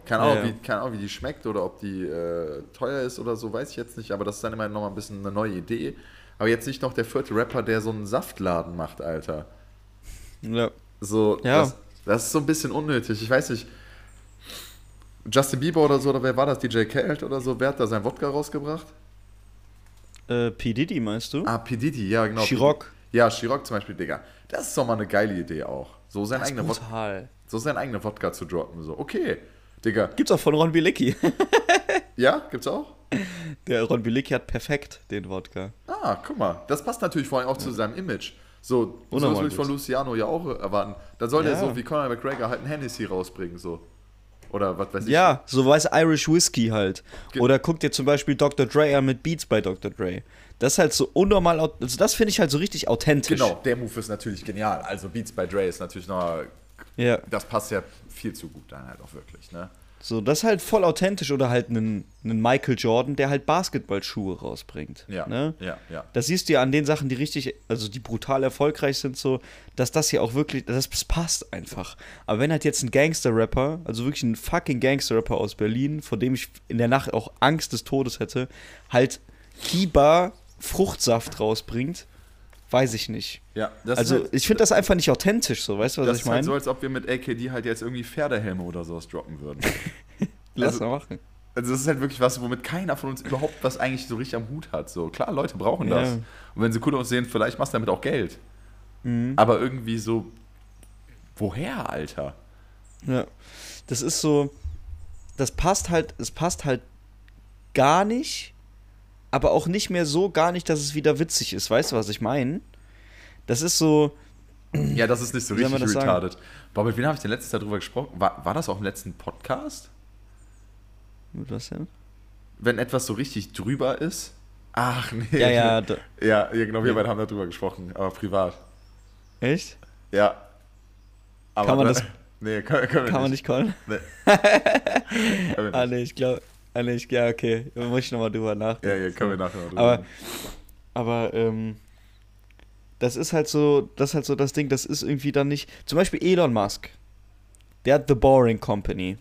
Keine Ahnung, Ja, ja. Wie, keine Ahnung wie die schmeckt oder ob die äh, teuer ist oder so, weiß ich jetzt nicht. Aber das ist dann immer noch mal ein bisschen eine neue Idee. Aber jetzt nicht noch der vierte Rapper, der so einen Saftladen macht, Alter. Ja. So, Ja. das, das ist so ein bisschen unnötig. Ich weiß nicht. Justin Bieber oder so, oder wer war das? DJ Khaled oder so, wer hat da sein Wodka rausgebracht? Äh, P. Diddy meinst du? Ah, P. Diddy, ja, genau. Chirac. Ja, Chirac zum Beispiel, Digga. Das ist doch mal eine geile Idee auch. So sein eigener Wodka. So seinen eigenen Wodka zu droppen. So, okay. Digga. Gibt's auch von Ron Bilecki. Ja, gibt's auch? Der Ron Bilecki hat perfekt den Wodka. Ah, guck mal. Das passt natürlich vor allem auch zu seinem Image. So, das würde ich von. Luciano ja auch erwarten. Da soll der Ja. so wie Conor McGregor halt ein Hennessy rausbringen, so. Oder was weiß ich. Ja, so weiß Irish Whiskey halt. Ge- Oder guck dir zum Beispiel Dr. Dre an mit Beats bei Dr. Dre. Das ist halt so unnormal, also das finde ich halt so richtig authentisch. Genau, der Move ist natürlich genial. Also Beats by Dre ist natürlich noch. Ja, Das passt ja viel zu gut dann halt auch wirklich, ne? So das ist halt voll authentisch. Oder halt einen, einen Michael Jordan, der halt Basketballschuhe rausbringt. Ja. Ne? Ja, ja. Das siehst du ja an den Sachen, die richtig, also die brutal erfolgreich sind, so, dass das hier auch wirklich, das, das passt einfach. Aber wenn halt jetzt ein Gangster-Rapper, also wirklich ein fucking Gangster-Rapper aus Berlin, vor dem ich in der Nacht auch Angst des Todes hätte, halt Kiba Fruchtsaft rausbringt, weiß ich nicht. Ja, das also halt, ich finde das einfach nicht authentisch, so, weißt du, was das ich ist halt meine? so, als ob wir mit AKD halt jetzt irgendwie Pferdehelme oder sowas droppen würden. Lass also- mal machen. Also das ist halt wirklich was, womit keiner von uns überhaupt was eigentlich so richtig am Hut hat. So klar, Leute brauchen Ja. das. Und wenn sie cool aussehen, vielleicht machst du damit auch Geld. Mhm. Aber irgendwie so, woher, Alter? Ja. Das ist so, das passt halt, es passt halt gar nicht, aber auch nicht mehr so gar nicht, dass es wieder witzig ist. Weißt du, was ich meine? Das ist so, Ja, das ist nicht so richtig retarded. Boah, mit wem habe ich denn letztes Jahr drüber gesprochen? War, war das auch im letzten Podcast? was denn? Wenn etwas so richtig drüber ist? Ach nee. Ja, ja, da, Ja, ja genau, wir beide haben darüber gesprochen, aber privat. echt? Ja. Aber Kann man da- das- Nee, können, können wir Kann man nicht. nicht callen? Nee. Ah, nicht. nee, ich glaube, ah, nee, ich, ja, okay, da muss ich nochmal drüber nachdenken. Ja, ja, können wir nachher drüber Aber-. Aber ähm, das ist halt so, das ist halt so das Ding, das ist irgendwie dann nicht. Zum Beispiel Elon Musk. Der hat The Boring Company.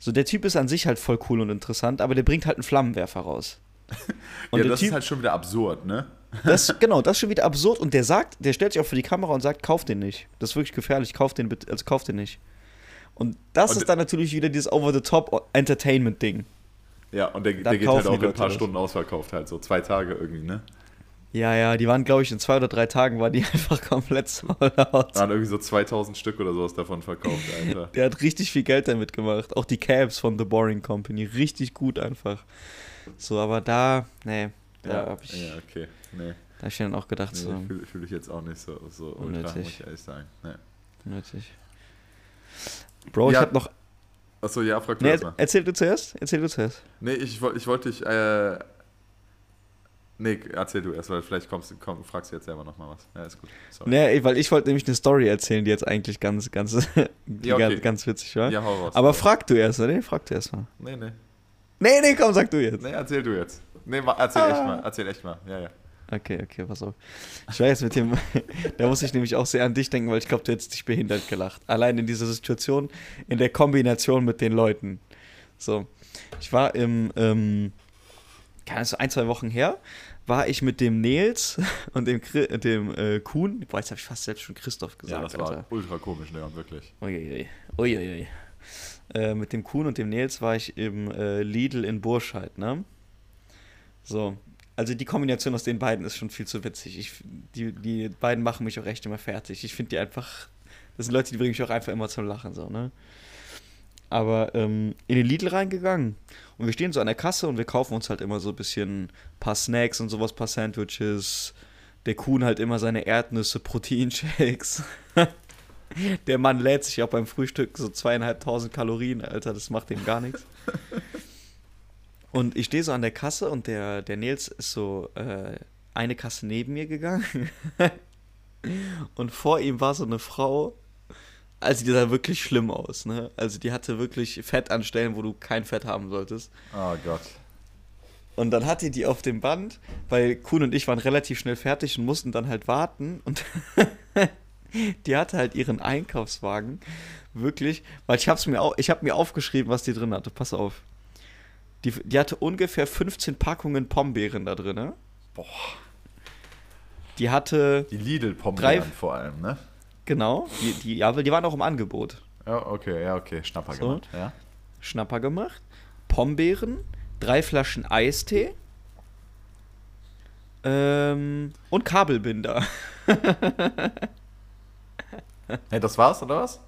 So, der Typ ist an sich halt voll cool und interessant, aber der bringt halt einen Flammenwerfer raus. Und ja, das Typ, ist halt schon wieder absurd, ne? das, genau, das ist schon wieder absurd und der sagt, der stellt sich auch vor die Kamera und sagt, kauf den nicht. Das ist wirklich gefährlich, kauf den bitte, also kauf den nicht. Und das Und- ist dann natürlich wieder dieses Over-the-Top-Entertainment-Ding. Ja, und der, der geht halt auch in ein paar. Stunden ausverkauft, halt so zwei Tage irgendwie, ne? Ja, ja, die waren, glaube ich, in zwei oder drei Tagen war die einfach komplett sold out. Da hat irgendwie so 2000 Stück oder sowas davon verkauft, Alter. Der hat richtig viel Geld damit gemacht. Auch die Cabs von The Boring Company. Richtig gut einfach. So, aber da, nee, da ja, habe ich, ja, okay. Nee, da hab ich dann auch gedacht, nee so fühle fühl ich jetzt auch nicht so, so ultra, Unnötig. muss ich ehrlich sagen. Nee. nötig. Bro, ich Ja, hab noch. Achso, ja, frag du Nee, erst mal. erzähl du zuerst? Erzähl du zuerst. Nee, ich, ich wollte dich, äh, nee, erzähl du erst, weil vielleicht kommst, komm, fragst du jetzt selber nochmal was. Ja, ist gut. Sorry. Nee, weil ich wollte nämlich eine Story erzählen, die jetzt eigentlich ganz, ganz, Ja, okay. ganz, ganz witzig war. Ja, hau raus. Aber frag du erst, nee, frag du erst mal. Nee, nee. Nee, nee, komm, sag du jetzt. Nee, erzähl du jetzt. Nee, erzähl Ah. echt mal, erzähl echt mal. Ja, ja. Okay, okay, pass auf. Ich war jetzt mit dem, da muss ich nämlich auch sehr an dich denken, weil ich glaube, du hättest dich behindert gelacht. Allein in dieser Situation, in der Kombination mit den Leuten. So, ich war im, ähm, keine Ahnung, ein, zwei Wochen her, war ich mit dem Nils und dem, Chri- dem äh, Kuhn, boah, jetzt habe ich fast selbst schon Christoph gesagt, Ja, das war Alter. ultra komisch, Leon, wirklich. Uiuiui. Uiuiui. Äh, mit dem Kuhn und dem Nils war ich im äh, Lidl in Burscheid, ne? So. Also die Kombination aus den beiden ist schon viel zu witzig. Ich, die, die beiden machen mich auch echt immer fertig. Ich finde die einfach. Das sind Leute, die bringen mich auch einfach immer zum Lachen, so, ne? Aber ähm, in den Lidl reingegangen. Und wir stehen so an der Kasse und wir kaufen uns halt immer so ein bisschen ein paar Snacks und sowas, paar Sandwiches. Der Kuhn halt immer seine Erdnüsse, Proteinshakes. Der Mann lädt sich auch beim Frühstück so zweieinhalbtausend Kalorien, Alter, das macht ihm gar nichts. Und ich stehe so an der Kasse und der, der Nils ist so äh, eine Kasse neben mir gegangen. und vor ihm war so eine Frau, also die sah wirklich schlimm aus, ne? Also die hatte wirklich Fett an Stellen, wo du kein Fett haben solltest. Oh Gott. Und dann hatte die auf dem Band, weil Kuhn und ich waren relativ schnell fertig und mussten dann halt warten. Und die hatte halt ihren Einkaufswagen wirklich, weil ich hab's mir au ich habe mir aufgeschrieben, was die drin hatte. Pass auf. Die, die hatte ungefähr 15 Packungen Pombeeren da drin. Boah. Die hatte, Die Lidl-Pombeeren vor allem, ne? genau, die, die, ja, weil die waren auch im Angebot. Ja, okay, ja, okay. Schnapper So. gemacht, ja. Schnapper gemacht, Pombeeren, drei Flaschen Eistee ähm, und Kabelbinder. Hey, das war's, oder was?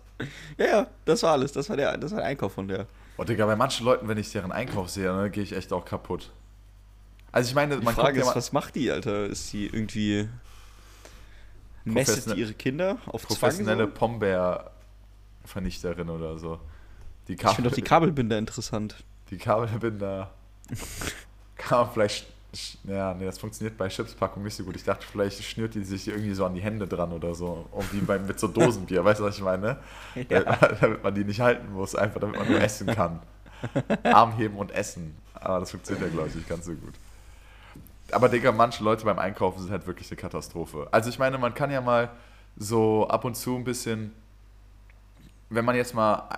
Ja, ja, das war alles. Das war der, das war der Einkauf von der. Oh, Digga, bei manchen Leuten, wenn ich deren Einkauf sehe, ne, gehe ich echt auch kaputt. Also ich meine, Die man Frage kommt ja ist, mal, was macht die, Alter? Ist die irgendwie. Messet die ihre Kinder auf professionelle Zwang? Pombeer-Vernichterin oder so. Die, Ich finde auch die Kabelbinder interessant. die Kabelbinder kann man vielleicht, ja, nee, das funktioniert bei Chipspackung nicht so gut. Ich dachte, vielleicht schnürt die sich irgendwie so an die Hände dran oder so. Und wie bei, mit so Dosenbier, weißt du, was ich meine? Ja. Damit, damit man die nicht halten muss, einfach damit man nur essen kann. Arm heben und essen. Aber das funktioniert ja, glaube ich, nicht ganz so gut. Aber Digga, manche Leute beim Einkaufen sind halt wirklich eine Katastrophe. Also ich meine, man kann ja mal so ab und zu ein bisschen, wenn man jetzt mal,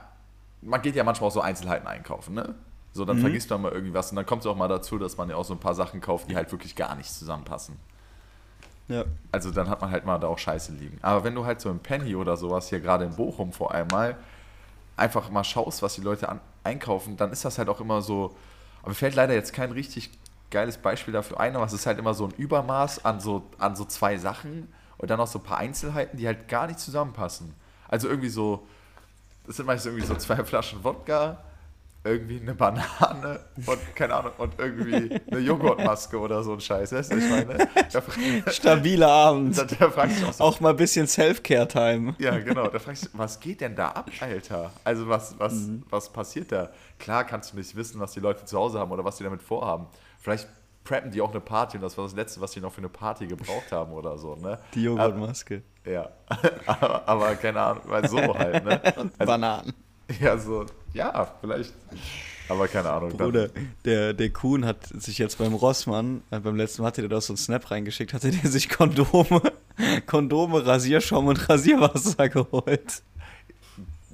man geht ja manchmal auch so Einzelheiten einkaufen, ne? So, dann Mhm. vergisst man mal irgendwie was und dann kommt es auch mal dazu, dass man ja auch so ein paar Sachen kauft, die halt wirklich gar nicht zusammenpassen. Ja. Also dann hat man halt mal da auch Scheiße liegen. Aber wenn du halt so im Penny oder sowas, hier gerade in Bochum vor einmal, einfach mal schaust, was die Leute an, einkaufen, dann ist das halt auch immer so. Aber mir fällt leider jetzt kein richtig geiles Beispiel dafür ein, aber es ist halt immer so ein Übermaß an so, an so zwei Sachen und dann noch so ein paar Einzelheiten, die halt gar nicht zusammenpassen. Also irgendwie so, das sind meistens irgendwie so zwei Flaschen Wodka, irgendwie eine Banane und keine Ahnung, und irgendwie eine Joghurtmaske oder so ein Scheiß. Weißt du, ich meine? Stabiler Abend. da, da fragst du auch so, Auch mal ein bisschen Self-Care-Time. ja, genau. Da fragst du, was geht denn da ab, Alter? Also was, was, was passiert da? Klar kannst du nicht wissen, was die Leute zu Hause haben oder was die damit vorhaben. Vielleicht preppen die auch eine Party und das war das Letzte, was die noch für eine Party gebraucht haben oder so, ne? Die Joghurtmaske. Ja. aber, aber keine Ahnung, weil so halt, ne? Also, Bananen. Ja, so, ja, vielleicht. Aber keine Ahnung. Bruder, der, der Kuhn hat sich jetzt beim Rossmann, äh, beim letzten Mal hatte der da so einen Snap reingeschickt, hatte der sich Kondome, Kondome, Rasierschaum und Rasierwasser geholt.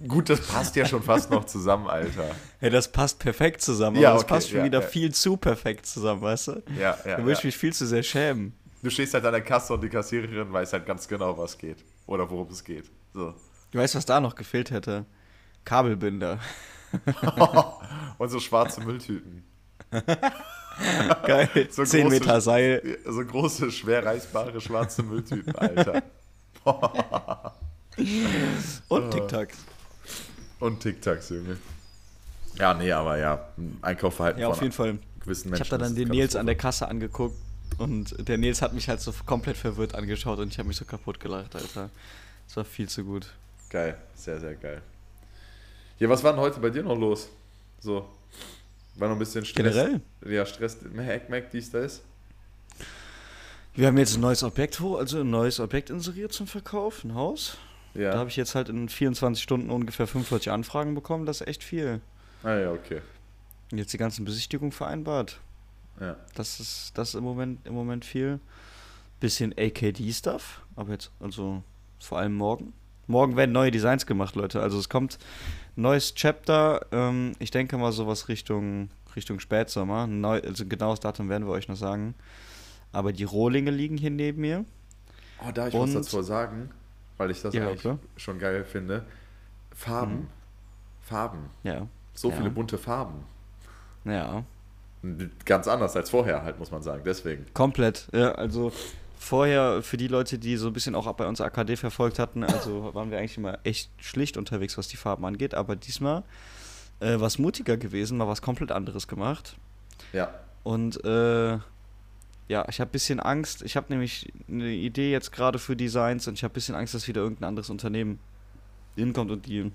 Gut, das passt ja schon fast noch zusammen, Alter. Hey, das passt perfekt zusammen. Ja, aber das okay, passt schon ja, wieder ja. viel zu perfekt zusammen, weißt du? Ja, ja. Da würde ich ja. mich viel zu sehr schämen. Du stehst halt an der Kasse und die Kassiererin weiß halt ganz genau, was geht. Oder worum es geht. So. Du weißt, was da noch gefehlt hätte? Kabelbinder. und so schwarze Mülltüten. Geil. So 10 große- Meter Seil. So große, schwer reißbare schwarze Mülltüten, Alter. Und Tic-Tac. Und Tic-Tacs, Junge. Ja, nee, aber ja, Einkaufverhalten Ja, auf jeden Fall. gewissen Ich Menschen. habe da dann den Nils an der. Kasse angeguckt und der Nils hat mich halt so komplett verwirrt angeschaut und ich habe mich so kaputt gelacht, Alter. Das war viel zu gut. Geil, sehr, sehr geil. Ja, was war denn heute bei dir noch los? So, war noch ein bisschen Stress. Generell? Ja, Stress, Mac, Mac, dies, das. Wir haben jetzt ein neues Objekt, also ein neues Objekt inseriert zum Verkauf, ein Haus. Ja. Da habe ich jetzt halt in 24 Stunden ungefähr 45 Anfragen bekommen, das ist echt viel. ah ja, okay. Und jetzt die ganzen Besichtigungen vereinbart. Ja. Das ist das ist im Moment im Moment viel. Bisschen AKD-Stuff, aber jetzt also vor allem morgen. Morgen werden neue Designs gemacht, Leute. Also es kommt neues Chapter. Ähm, ich denke mal sowas Richtung Richtung Spätsommer. Neu, also genaues Datum werden wir euch noch sagen. Aber die Rohlinge liegen hier neben mir. Oh, da ich Und- muss dazu sagen, weil ich das Ja, eigentlich klar. schon geil finde. Farben. Mhm. Farben. Ja, So Ja. viele bunte Farben. ja, Ganz anders als vorher halt, muss man sagen. Deswegen. komplett. Ja, also vorher für die Leute, die so ein bisschen auch bei uns AKD verfolgt hatten, also waren wir eigentlich immer echt schlicht unterwegs, was die Farben angeht. Aber diesmal äh, was mutiger gewesen, mal was komplett anderes gemacht. Ja. Und äh, ja, ich habe ein bisschen Angst. Ich habe nämlich eine Idee jetzt gerade für Designs und ich habe ein bisschen Angst, dass wieder irgendein anderes Unternehmen hinkommt und die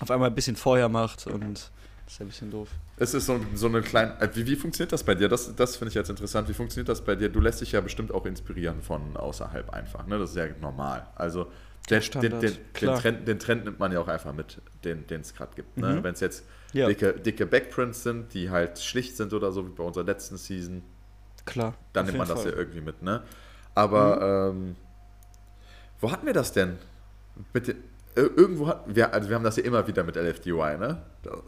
auf einmal ein bisschen vorher macht und das ist ja ein bisschen doof. Es ist so, so eine kleine. äh, Wie, wie funktioniert das bei dir? Das, das finde ich jetzt interessant. Wie funktioniert das bei dir? Du lässt dich ja bestimmt auch inspirieren von außerhalb einfach. Ne? Das ist ja normal. Also der, den, den, den. Trend, den Trend nimmt man ja auch einfach mit, den es gerade gibt. Ne? Mhm. Wenn es jetzt Ja. dicke, dicke Backprints sind, die halt schlicht sind oder so, wie bei unserer letzten Season, Klar. dann nimmt man das ja Fall. Mhm. irgendwie mit. Ne? Aber ähm, wo hatten wir das denn? Ir- irgendwo hatten wir, also wir haben das ja immer wieder mit LFDY, ne?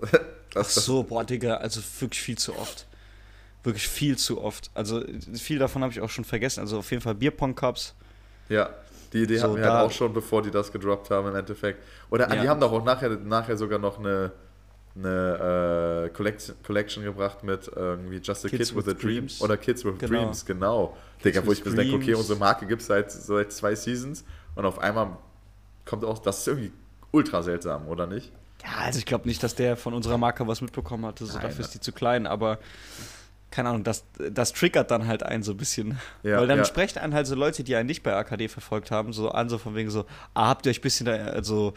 Das, Ach so, boah, Digga, also wirklich viel zu oft. Wirklich viel zu oft. Also viel davon habe ich auch schon vergessen. Also auf jeden Fall Bierpong-Cups. Ja, die Idee So, hatten wir da- halt auch schon, bevor die das gedroppt haben im Endeffekt. Oder ah, Ja. die haben doch auch nachher, nachher sogar noch eine, eine äh, Collection, Collection gebracht mit irgendwie Just a Kids Kid with, with a Dream. Dreams. Oder Kids with Genau. Dreams, genau. Digga, Kids wo ich mir denke, okay, unsere Marke gibt es seit, seit zwei Seasons und auf einmal kommt auch, das ist irgendwie ultra seltsam, oder nicht? Ja, also ich glaube nicht, dass der von unserer Marke was mitbekommen hatte. So, Nein, dafür ne. ist die zu klein, aber keine Ahnung, das, das triggert dann halt einen so ein bisschen. Ja, Weil dann ja. sprechen einen halt so Leute, die einen nicht bei AKD verfolgt haben, so an, so von wegen so, ah, habt ihr euch ein bisschen da, also,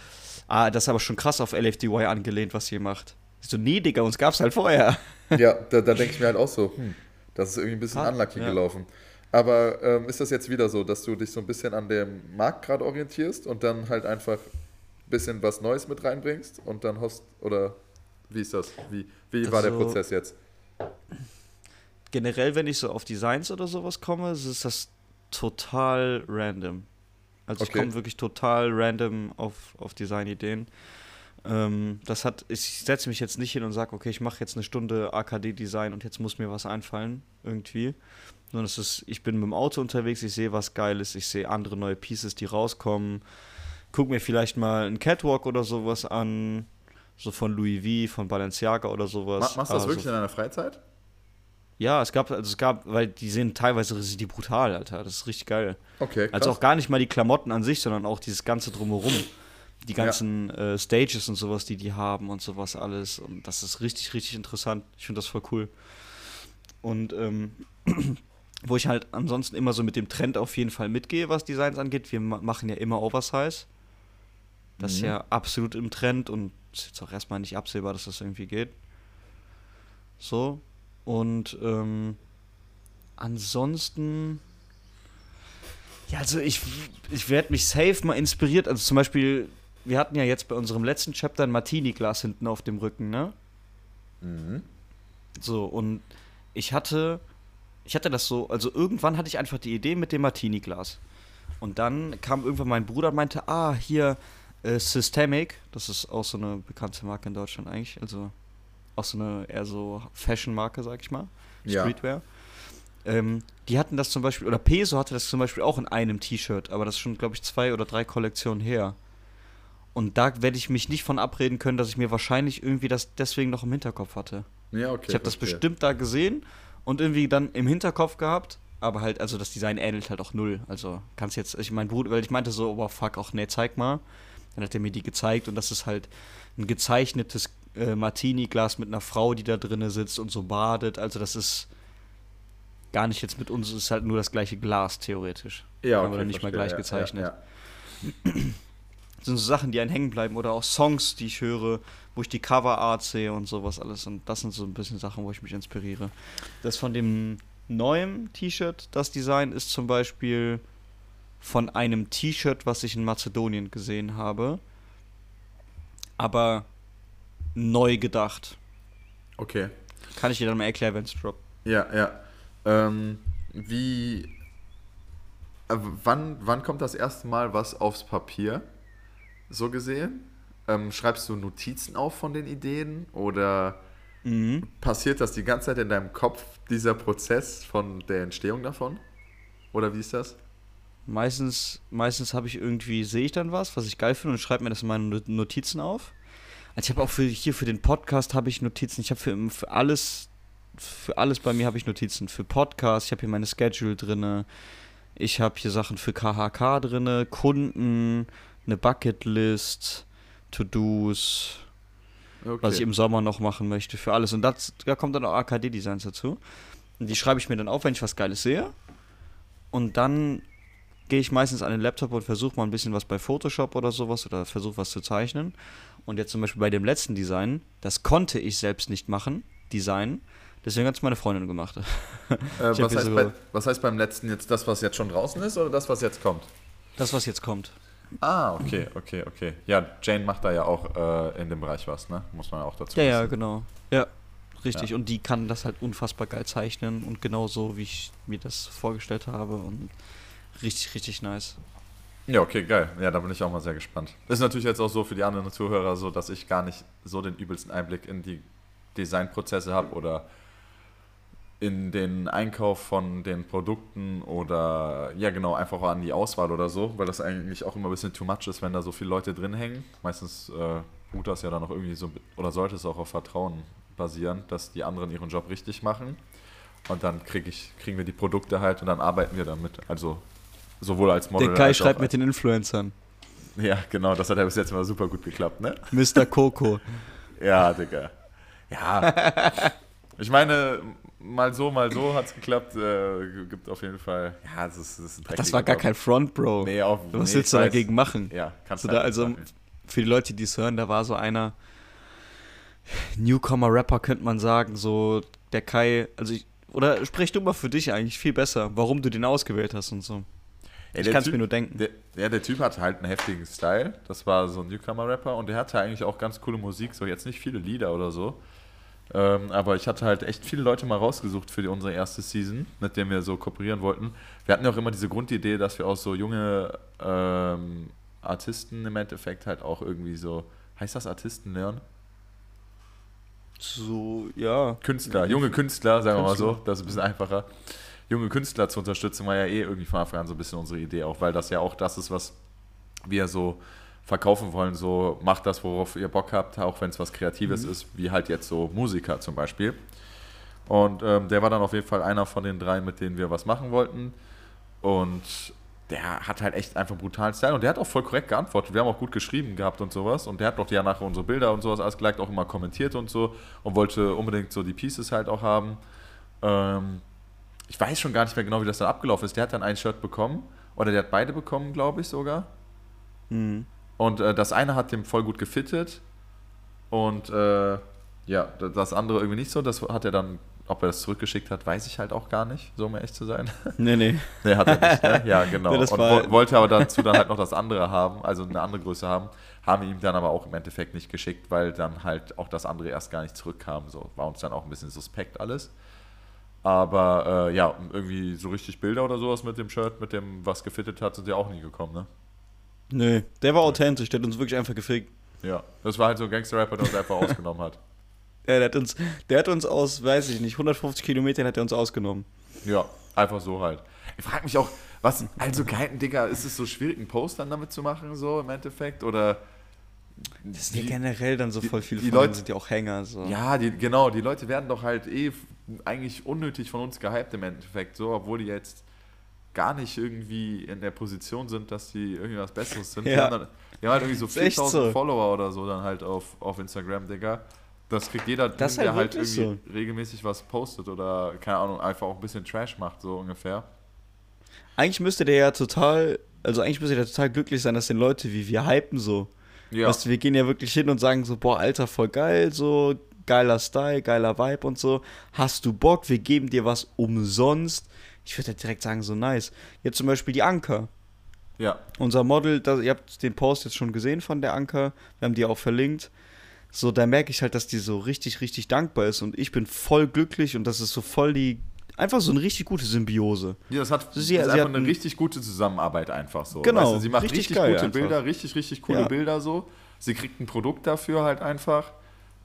ah, das ist aber schon krass auf LFDY angelehnt, was ihr macht. Ich so, nee, Digga, uns gab's halt vorher. Ja, da, da denke ich mir halt auch so, hm, das ist irgendwie ein bisschen Ah, unlucky ja. gelaufen. Aber ähm, ist das jetzt wieder so, dass du dich so ein bisschen an dem Markt gerade orientierst und dann halt einfach ein bisschen was Neues mit reinbringst und dann host, oder wie ist das? Wie, wie war der Also- Prozess jetzt? Generell, wenn ich so auf Designs oder sowas komme, ist das total random. Also ich Okay. komme wirklich total random auf, auf Designideen. Ähm, das hat, ich setze mich jetzt nicht hin und sage, okay, ich mache jetzt eine Stunde AKD-Design und jetzt muss mir was einfallen, irgendwie. Sondern es ist, ich bin mit dem Auto unterwegs, ich sehe was Geiles, ich sehe andere neue Pieces, die rauskommen. Guck mir vielleicht mal einen Catwalk oder sowas an, so von Louis V, von Balenciaga oder sowas. Machst du das also, wirklich in deiner Freizeit? Ja, es gab, also es gab, weil die sehen teilweise sind die brutal, Alter. Das ist richtig geil. Okay, Also auch gar nicht mal die Klamotten an sich, sondern auch dieses ganze drumherum. Die ganzen äh, Stages und sowas, die die haben und sowas alles. Und das ist richtig, richtig interessant. Ich finde das voll cool. Und ähm, wo ich halt ansonsten immer so mit dem Trend auf jeden Fall mitgehe, was Designs angeht. Wir ma machen ja immer Oversize. Das ist Mhm. ja absolut im Trend und ist jetzt auch erstmal nicht absehbar, dass das irgendwie geht. So. Und ähm, ansonsten. Ja, also ich, ich werde mich safe mal inspiriert. Also zum Beispiel, wir hatten ja jetzt bei unserem letzten Chapter ein Martini-Glas hinten auf dem Rücken, ne? Mhm. So, und ich hatte, ich hatte das so, also irgendwann hatte ich einfach die Idee mit dem Martini-Glas. Und dann kam irgendwann mein Bruder und meinte, ah, hier, äh, Systemic, das ist auch so eine bekannte Marke in Deutschland eigentlich, also auch so eine eher so Fashion-Marke, sag ich mal, Ja. Streetwear. Ähm, die hatten das zum Beispiel, oder Peso hatte das zum Beispiel auch in einem T-Shirt, aber das ist schon, glaube ich, zwei oder drei Kollektionen her. Und da werde ich mich nicht von abreden können, dass ich mir wahrscheinlich irgendwie das deswegen noch im Hinterkopf hatte. Ja, okay. Ich habe das bestimmt da gesehen und irgendwie dann im Hinterkopf gehabt, aber halt, also das Design ähnelt halt auch null. Also kannst jetzt, ich mein Bruder, weil ich meinte so, oh fuck, auch nee, zeig mal. Dann hat er mir die gezeigt und das ist halt ein gezeichnetes äh, Martini-Glas mit einer Frau, die da drinnen sitzt und so badet. Also das ist gar nicht jetzt mit uns, es ist halt nur das gleiche Glas theoretisch. Ja, okay, aber nicht mal verstehe. gleich Ja, gezeichnet. Ja, Das sind so Sachen, die einen hängen bleiben oder auch Songs, die ich höre, wo ich die Coverart sehe und sowas alles. Und das sind so ein bisschen Sachen, wo ich mich inspiriere. Das von dem neuen T-Shirt, das Design ist zum Beispiel von einem T-Shirt, was ich in Mazedonien gesehen habe. Aber neu gedacht. Okay. Kann ich dir dann mal erklären, wenn es droppt. Ja, ja. Ähm, wie. äh, wann, wann kommt das erste Mal was aufs Papier? So gesehen? Ähm, schreibst du Notizen auf von den Ideen oder Mhm. passiert das die ganze Zeit in deinem Kopf, dieser Prozess von der Entstehung davon? Oder wie ist das? Meistens, meistens habe ich irgendwie, sehe ich dann was, was ich geil finde und schreibe mir das in meine Not- Notizen auf. Also ich habe auch für hier für den Podcast habe ich Notizen. Ich habe für, für alles, für alles bei mir habe ich Notizen. Für Podcast, ich habe hier meine Schedule drinne. Ich habe hier Sachen für KHK drinne, Kunden, eine Bucketlist, To-Dos, Okay. was ich im Sommer noch machen möchte, für alles. Und das, da kommt dann auch AKD-Designs dazu. Und die schreibe ich mir dann auf, wenn ich was Geiles sehe. Und dann gehe ich meistens an den Laptop und versuche mal ein bisschen was bei Photoshop oder sowas oder versuche was zu zeichnen. Und jetzt zum Beispiel bei dem letzten Design, das konnte ich selbst nicht machen, Design. Deswegen hat es meine Freundin gemacht. äh, was, heißt bei, was heißt beim letzten jetzt das, was jetzt schon draußen ist oder das, was jetzt kommt? Das, was jetzt kommt. Ah, okay, okay, okay. Ja, Jane macht da ja auch äh, in dem Bereich was, ne? Muss man auch dazu Ja, ja, genau. Ja, richtig. Ja. Und die kann das halt unfassbar geil zeichnen und genau so, wie ich mir das vorgestellt habe. Und richtig, richtig nice. Ja, okay, geil. Ja, da bin ich auch mal sehr gespannt. Ist natürlich jetzt auch so für die anderen Zuhörer so, dass ich gar nicht so den übelsten Einblick in die Designprozesse habe oder in den Einkauf von den Produkten oder ja genau, einfach an die Auswahl oder so, weil das eigentlich auch immer ein bisschen too much ist, wenn da so viele Leute drin hängen. Meistens äh, ruht das ja dann auch irgendwie so, oder sollte es auch auf Vertrauen basieren, dass die anderen ihren Job richtig machen. Und dann krieg ich, kriegen wir die Produkte halt und dann arbeiten wir damit. Also sowohl als Model Der Kai als schreibt auch mit den Influencern. ja, genau, das hat ja bis jetzt mal super gut geklappt, ne? Mr. Coco. Ja, Digga. Ja. Ich meine, mal so, mal so hat es geklappt. Äh, gibt auf jeden Fall. Ja, das ist, das ist ein Das war gar kein Front, Bro. Nee, auf, Was nee, willst du weiß. dagegen machen? Ja, kannst halt da, also nicht machen. für die Leute, die es hören, da war so einer Newcomer-Rapper, könnte man sagen, so der Kai, also ich, oder sprich du mal für dich eigentlich viel besser, warum du den ausgewählt hast und so. Ey, ich kann es mir nur denken. Der, ja, der Typ hat halt einen heftigen Style. Das war so ein Newcomer-Rapper und der hatte eigentlich auch ganz coole Musik. So jetzt nicht viele Lieder oder so. Ähm, aber ich hatte halt echt viele Leute mal rausgesucht für die, unsere erste Season, mit dem wir so kooperieren wollten. Wir hatten ja auch immer diese Grundidee, dass wir auch so junge ähm, Artisten im Endeffekt halt auch irgendwie so heißt das Artisten, Leon? So, ja. Künstler, junge Künstler, sagen wir mal so, Künstler. das ist ein bisschen einfacher. Junge Künstler zu unterstützen war ja eh irgendwie von Anfang an so ein bisschen unsere Idee, auch weil das ja auch das ist, was wir so verkaufen wollen. So macht das, worauf ihr Bock habt, auch wenn es was Kreatives ist, wie halt jetzt so Musiker zum Beispiel. Und ähm, der war dann auf jeden Fall einer von den drei, mit denen wir was machen wollten. Und der hat halt echt einfach brutalen Style und der hat auch voll korrekt geantwortet. Wir haben auch gut geschrieben gehabt und sowas. Und der hat doch ja nachher unsere Bilder und sowas alles geliked, auch immer kommentiert und so. Und wollte unbedingt so die Pieces halt auch haben. Ähm, ich weiß schon gar nicht mehr genau, wie das dann abgelaufen ist. Der hat dann ein Shirt bekommen. Oder der hat beide bekommen, glaube ich sogar. Mhm. Und äh, das eine hat dem voll gut gefittet. Und äh, ja, das andere irgendwie nicht so. Das hat er dann, ob er das zurückgeschickt hat, weiß ich halt auch gar nicht, so um ehrlich zu sein. Nee, nee. Nee, hat er nicht, ne? Ja, genau. Das und wo, wollte aber dazu dann halt noch das andere haben, also eine andere Größe haben, haben ihm dann aber auch im Endeffekt nicht geschickt, weil dann halt auch das andere erst gar nicht zurückkam. So war uns dann auch ein bisschen suspekt alles. Aber äh, ja, irgendwie so richtig Bilder oder sowas mit dem Shirt, mit dem, was gefittet hat, sind ja auch nie gekommen, ne? Nee, der war authentisch, der hat uns wirklich einfach gefickt. Ja, das war halt so ein Gangster-Rapper, der uns einfach ausgenommen hat. Ja, der hat uns, der hat uns aus, weiß ich nicht, 150 Kilometern hat er uns ausgenommen. Ja, einfach so halt. Ich frage mich auch, was, also geil, Digga, ist es so schwierig, einen Post dann damit zu machen, so im Endeffekt? Oder. Das ist ja generell dann so die- voll viele die Leute- sind ja auch Hänger. So. Ja, die, genau, die Leute werden doch halt eh eigentlich unnötig von uns gehypt im Endeffekt, so, obwohl die jetzt gar nicht irgendwie in der Position sind, dass die irgendwie was Besseres sind. Die, Ja. haben dann, die haben halt irgendwie so Ist echt 4000 so. Follower oder so dann halt auf, auf Instagram, Digga. Das kriegt jeder, Das der halt halt wirklich irgendwie regelmäßig was postet oder, keine Ahnung, einfach auch ein bisschen Trash macht, so ungefähr. Eigentlich müsste der ja total, also eigentlich müsste der total glücklich sein, dass den Leute wie wir hypen so. Ja, Weißt du, wir gehen ja wirklich hin und sagen so, boah, Alter, voll geil, so, geiler Style, geiler Vibe und so. Hast du Bock? Wir geben dir was umsonst. Ich würde ja direkt sagen, so nice. Jetzt zum Beispiel die Anker. ja, Unser Model, da, ihr habt den Post jetzt schon gesehen von der Anker. Wir haben die auch verlinkt. So, da merke ich halt, dass die so richtig, richtig dankbar ist. Und ich bin voll glücklich und das ist so voll die, einfach so eine richtig gute Symbiose. Ja, das hat Sie- das sie ist einfach eine richtig gute Zusammenarbeit einfach so. Genau, weißt du, sie macht richtig richtig, gute einfach. Bilder, richtig, richtig coole Ja. Bilder so. Sie kriegt ein Produkt dafür halt einfach.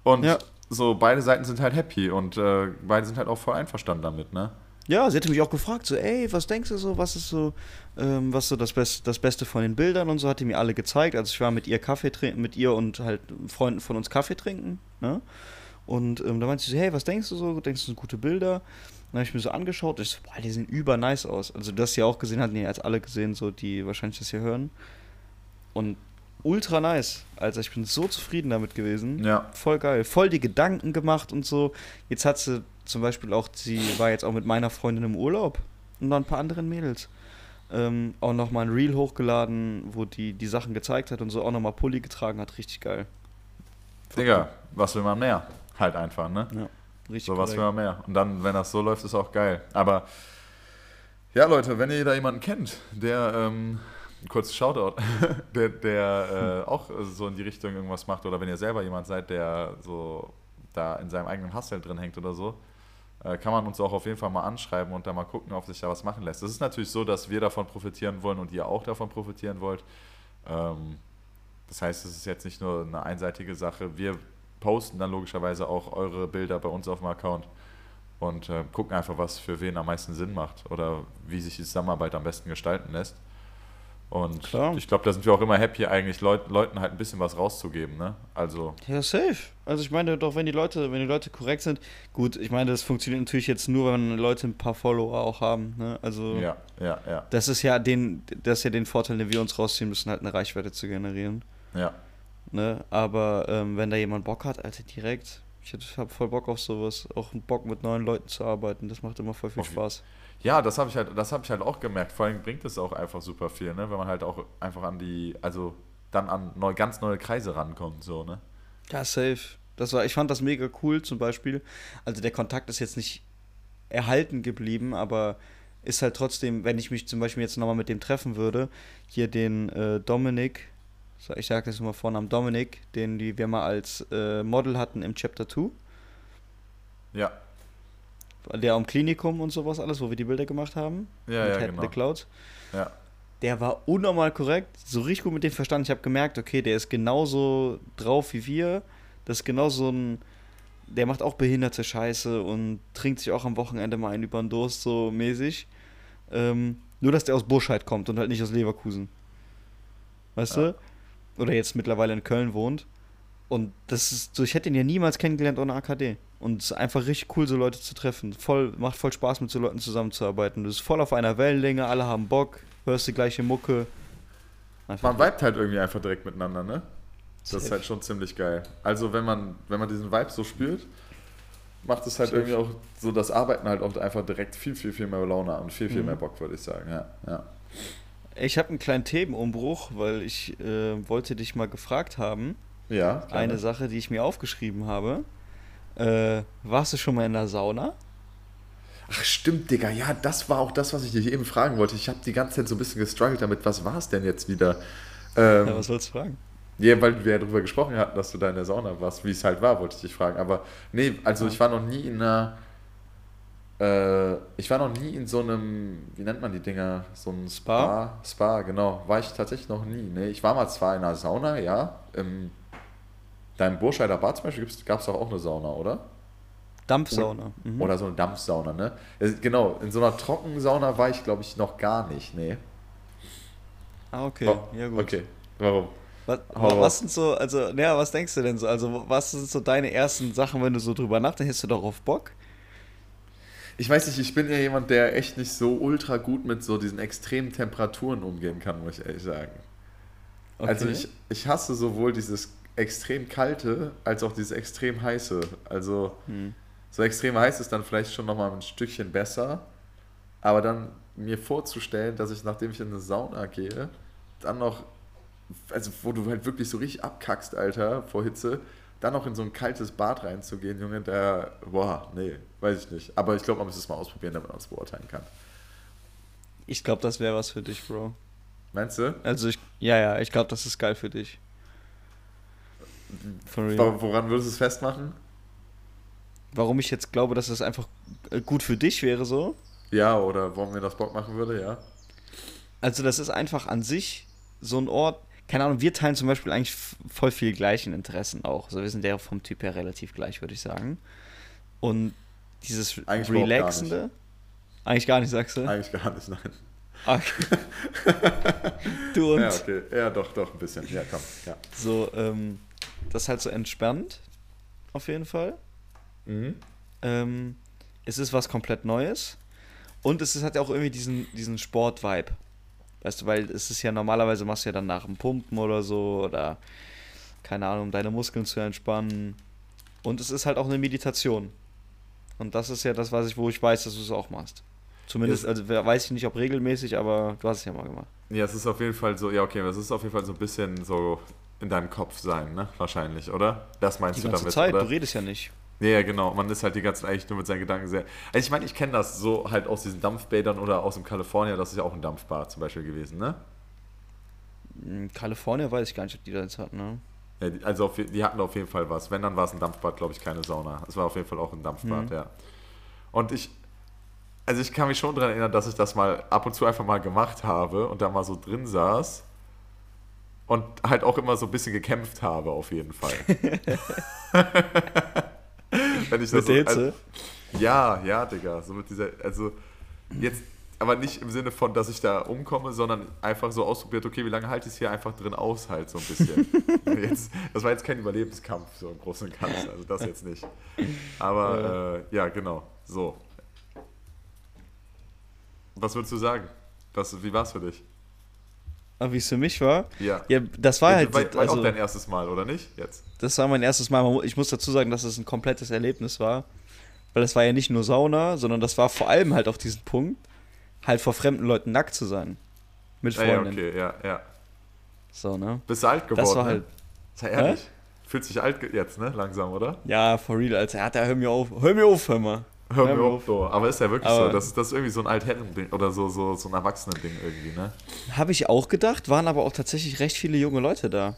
Und Ja. so beide Seiten sind halt happy und äh, beide sind halt auch voll einverstanden damit, ne? Ja, sie hatte mich auch gefragt, so, ey, was denkst du so, was ist so, ähm, was so das, Best, das Beste von den Bildern und so, hat die mir alle gezeigt. Also ich war mit ihr Kaffee trinken, mit ihr und halt Freunden von uns Kaffee trinken, ne? Und ähm, da meinte sie so, hey, was denkst du so? Denkst du, sind gute Bilder? Dann habe ich mir so angeschaut, ich so, boah, die sehen über nice aus. Also das hier auch gesehen hatten die jetzt alle gesehen, so die wahrscheinlich das hier hören. Und ultra nice. Also ich bin so zufrieden damit gewesen. Ja. Voll geil. Voll die Gedanken gemacht und so. Jetzt hat sie zum Beispiel auch, sie war jetzt auch mit meiner Freundin im Urlaub und noch ein paar anderen Mädels. Ähm, auch nochmal ein Reel hochgeladen, wo die die Sachen gezeigt hat und so auch nochmal Pulli getragen hat. Richtig geil. Digga, was will man mehr? Halt einfach, ne? Richtig So was will man mehr. Und dann, wenn das so läuft, ist auch geil. Aber ja, Leute, wenn ihr da jemanden kennt, der, ähm, kurz Shoutout, der, der äh, auch so in die Richtung irgendwas macht, oder wenn ihr selber jemand seid, der so da in seinem eigenen Hustle drin hängt oder so, kann man uns auch auf jeden Fall mal anschreiben und da mal gucken, ob sich da was machen lässt. Es ist natürlich so, dass wir davon profitieren wollen und ihr auch davon profitieren wollt. Ähm, das heißt, es ist jetzt nicht nur eine einseitige Sache. Wir posten dann logischerweise auch eure Bilder bei uns auf dem Account und äh, gucken einfach, was für wen am meisten Sinn macht oder wie sich die Zusammenarbeit am besten gestalten lässt. Und Klar. ich glaube, da sind wir auch immer happy, eigentlich Leut, Leuten halt ein bisschen was rauszugeben. Ne? Also, Ja, safe. Also ich meine doch, wenn die Leute, wenn die Leute korrekt sind, gut, ich meine, das funktioniert natürlich jetzt nur, wenn Leute ein paar Follower auch haben. Ne? Also ja, ja, ja, das ist ja den, das ist ja den Vorteil, den wir uns rausziehen müssen, halt eine Reichweite zu generieren. ja. Ne? Aber ähm, wenn da jemand Bock hat, Alter, direkt. Ich habe voll Bock auf sowas. Auch Bock mit neuen Leuten zu arbeiten. Das macht immer voll viel Auf- Spaß. Ja, das habe ich halt, das habe ich halt auch gemerkt. Vor allem bringt es auch einfach super viel, ne? Wenn man halt auch einfach an die, also dann an neu, ganz neue Kreise rankommt, so, ne? Ja, safe. Das war, ich fand das mega cool zum Beispiel. Also der Kontakt ist jetzt nicht erhalten geblieben, aber ist halt trotzdem, wenn ich mich zum Beispiel jetzt nochmal mit dem treffen würde, hier den äh, Dominik, so, ich sage das mal Vornamen Dominik, den die wir mal als äh, Model hatten im Chapter 2, Ja, der am Klinikum und sowas alles, wo wir die Bilder gemacht haben. ja, mit ja, Head genau. the Cloud. Ja. der war unnormal korrekt, so richtig gut mit dem verstanden. Ich habe gemerkt, okay, der ist genauso drauf wie wir. Das ist genau so ein, der macht auch behinderte Scheiße und trinkt sich auch am Wochenende mal einen über den Durst, so mäßig. Ähm, nur, dass der aus Burscheid kommt und halt nicht aus Leverkusen. Weißt ja. du? Oder jetzt mittlerweile in Köln wohnt. Und das ist so, ich hätte ihn ja niemals kennengelernt ohne AKD. Und es ist einfach richtig cool, so Leute zu treffen. Voll, macht voll Spaß, mit so Leuten zusammenzuarbeiten. Du bist voll auf einer Wellenlänge, alle haben Bock, hörst die gleiche Mucke. Einfach man vibet halt irgendwie einfach direkt miteinander, ne? Das ist halt schon ziemlich geil. Also wenn man, wenn man diesen Vibe so spürt, macht es halt irgendwie auch so das Arbeiten halt auch einfach direkt viel, viel, viel mehr Laune und viel, viel mhm. mehr Bock, würde ich sagen. Ja, ja. Ich habe einen kleinen Themenumbruch, weil ich äh, wollte dich mal gefragt haben. Ja. Gerne. Eine Sache, die ich mir aufgeschrieben habe. Äh, warst du schon mal in der Sauna? Ach stimmt, Digga. Ja, das war auch das, was ich dich eben fragen wollte. Ich habe die ganze Zeit so ein bisschen gestruggelt damit. Was war es denn jetzt wieder? Ähm, ja, was wolltest du fragen? Ja, weil wir ja darüber gesprochen hatten, dass du da in der Sauna warst, wie es halt war, wollte ich dich fragen. Aber nee, also ich war noch nie in einer. Äh, ich war noch nie in so einem, wie nennt man die Dinger? So ein Spa? Spa, Spa genau. War ich tatsächlich noch nie. Nee, ich war mal zwar in einer Sauna, ja. Im, deinem Burscheider Bad zum Beispiel gab es doch auch eine Sauna, oder? Dampfsauna. Mhm. Oder so eine Dampfsauna, ne? Genau, in so einer Trockensauna war ich, glaube ich, noch gar nicht, nee. Ah, okay, oh, ja gut. Okay, warum? Was, was, sind so, also, ja, was denkst du denn so? Also, was sind so deine ersten Sachen, wenn du so drüber nachdenkst? Hast du darauf Bock? Ich weiß nicht, ich bin ja jemand, der echt nicht so ultra gut mit so diesen extremen Temperaturen umgehen kann, muss ich ehrlich sagen. Okay. Also, ich, ich hasse sowohl dieses extrem kalte als auch dieses extrem heiße. Also, hm. so extrem heiß ist dann vielleicht schon nochmal ein Stückchen besser, aber dann mir vorzustellen, dass ich, nachdem ich in eine Sauna gehe, dann noch also wo du halt wirklich so richtig abkackst, Alter, vor Hitze, dann noch in so ein kaltes Bad reinzugehen, Junge, der, boah, nee, weiß ich nicht. Aber ich glaube, man muss es mal ausprobieren, damit man es beurteilen kann. Ich glaube, das wäre was für dich, Bro. Meinst du? Also ich, ja, ja, ich glaube, das ist geil für dich. Woran würdest du es festmachen? Warum ich jetzt glaube, dass es einfach äh, gut für dich wäre, so? Ja, oder warum mir das Bock machen würde, ja. Also das ist einfach an sich so ein Ort, keine Ahnung, wir teilen zum Beispiel eigentlich voll viel gleichen Interessen auch. Also wir sind ja vom Typ her relativ gleich, würde ich sagen. Und dieses eigentlich Relaxende. Gar eigentlich gar nicht, sagst du? Eigentlich gar nicht, nein. Okay. du und. Ja, okay. Ja, doch, doch, ein bisschen. Ja, komm. Ja. So, ähm, das ist halt so entspannt, auf jeden Fall. Mhm. Ähm, es ist was komplett Neues. Und es ist, hat ja auch irgendwie diesen, diesen Sport-Vibe. Weißt du, weil es ist ja normalerweise machst du ja dann nach dem Pumpen oder so oder keine Ahnung, um deine Muskeln zu entspannen. Und es ist halt auch eine Meditation. Und das ist ja das, was ich, wo ich weiß, dass du es auch machst. Zumindest, also weiß ich nicht, ob regelmäßig, aber du hast es ja mal gemacht. Ja, es ist auf jeden Fall so, ja, okay, es ist auf jeden Fall so ein bisschen so in deinem Kopf sein, ne? Wahrscheinlich, oder? Das meinst Die du ganze damit? Zeit, oder? du redest ja nicht. Ja, ja, genau. Man ist halt die ganze Zeit eigentlich nur mit seinen Gedanken sehr. Also ich meine, ich kenne das so halt aus diesen Dampfbädern oder aus dem Kalifornien, das ist ja auch ein Dampfbad zum Beispiel gewesen, ne? In Kalifornien weiß ich gar nicht, ob die da jetzt hatten, ne? Ja, also auf, die hatten auf jeden Fall was. Wenn, dann war es ein Dampfbad, glaube ich, keine Sauna. Es war auf jeden Fall auch ein Dampfbad, mhm. ja. Und ich, also ich kann mich schon daran erinnern, dass ich das mal ab und zu einfach mal gemacht habe und da mal so drin saß und halt auch immer so ein bisschen gekämpft habe, auf jeden Fall. Wenn ich das mit der Hitze? Also, ja, ja, Digga. So mit dieser, also jetzt, aber nicht im Sinne von, dass ich da umkomme, sondern einfach so ausprobiert, okay, wie lange halte ich es hier einfach drin aus, halt so ein bisschen. jetzt, das war jetzt kein Überlebenskampf, so im Großen und Ganzen, also das jetzt nicht. Aber ja, äh, ja genau, so. Was würdest du sagen? Was, wie war es für dich? Ah, wie es für mich war? Ja. Ja, das war halt. War, war also, auch dein erstes Mal, oder nicht? Jetzt? Das war mein erstes Mal. Ich muss dazu sagen, dass es ein komplettes Erlebnis war. Weil das war ja nicht nur Sauna, sondern das war vor allem halt auf diesen Punkt, halt vor fremden Leuten nackt zu sein. Mit Freunden. Ja, okay, ja, ja. So, ne? Bist du alt geworden? Das war halt. Ne? Sei ehrlich. Hä? Fühlt sich alt jetzt, ne? Langsam, oder? Ja, for real, Alter. Ja, hör mir auf. Hör mir auf, hör mal. Hör mir auf, so. Aber ist ja wirklich aber so. Das ist, das ist irgendwie so ein Altherren-Ding oder so, so, so ein Erwachsenen-Ding irgendwie, ne? Habe ich auch gedacht, waren aber auch tatsächlich recht viele junge Leute da.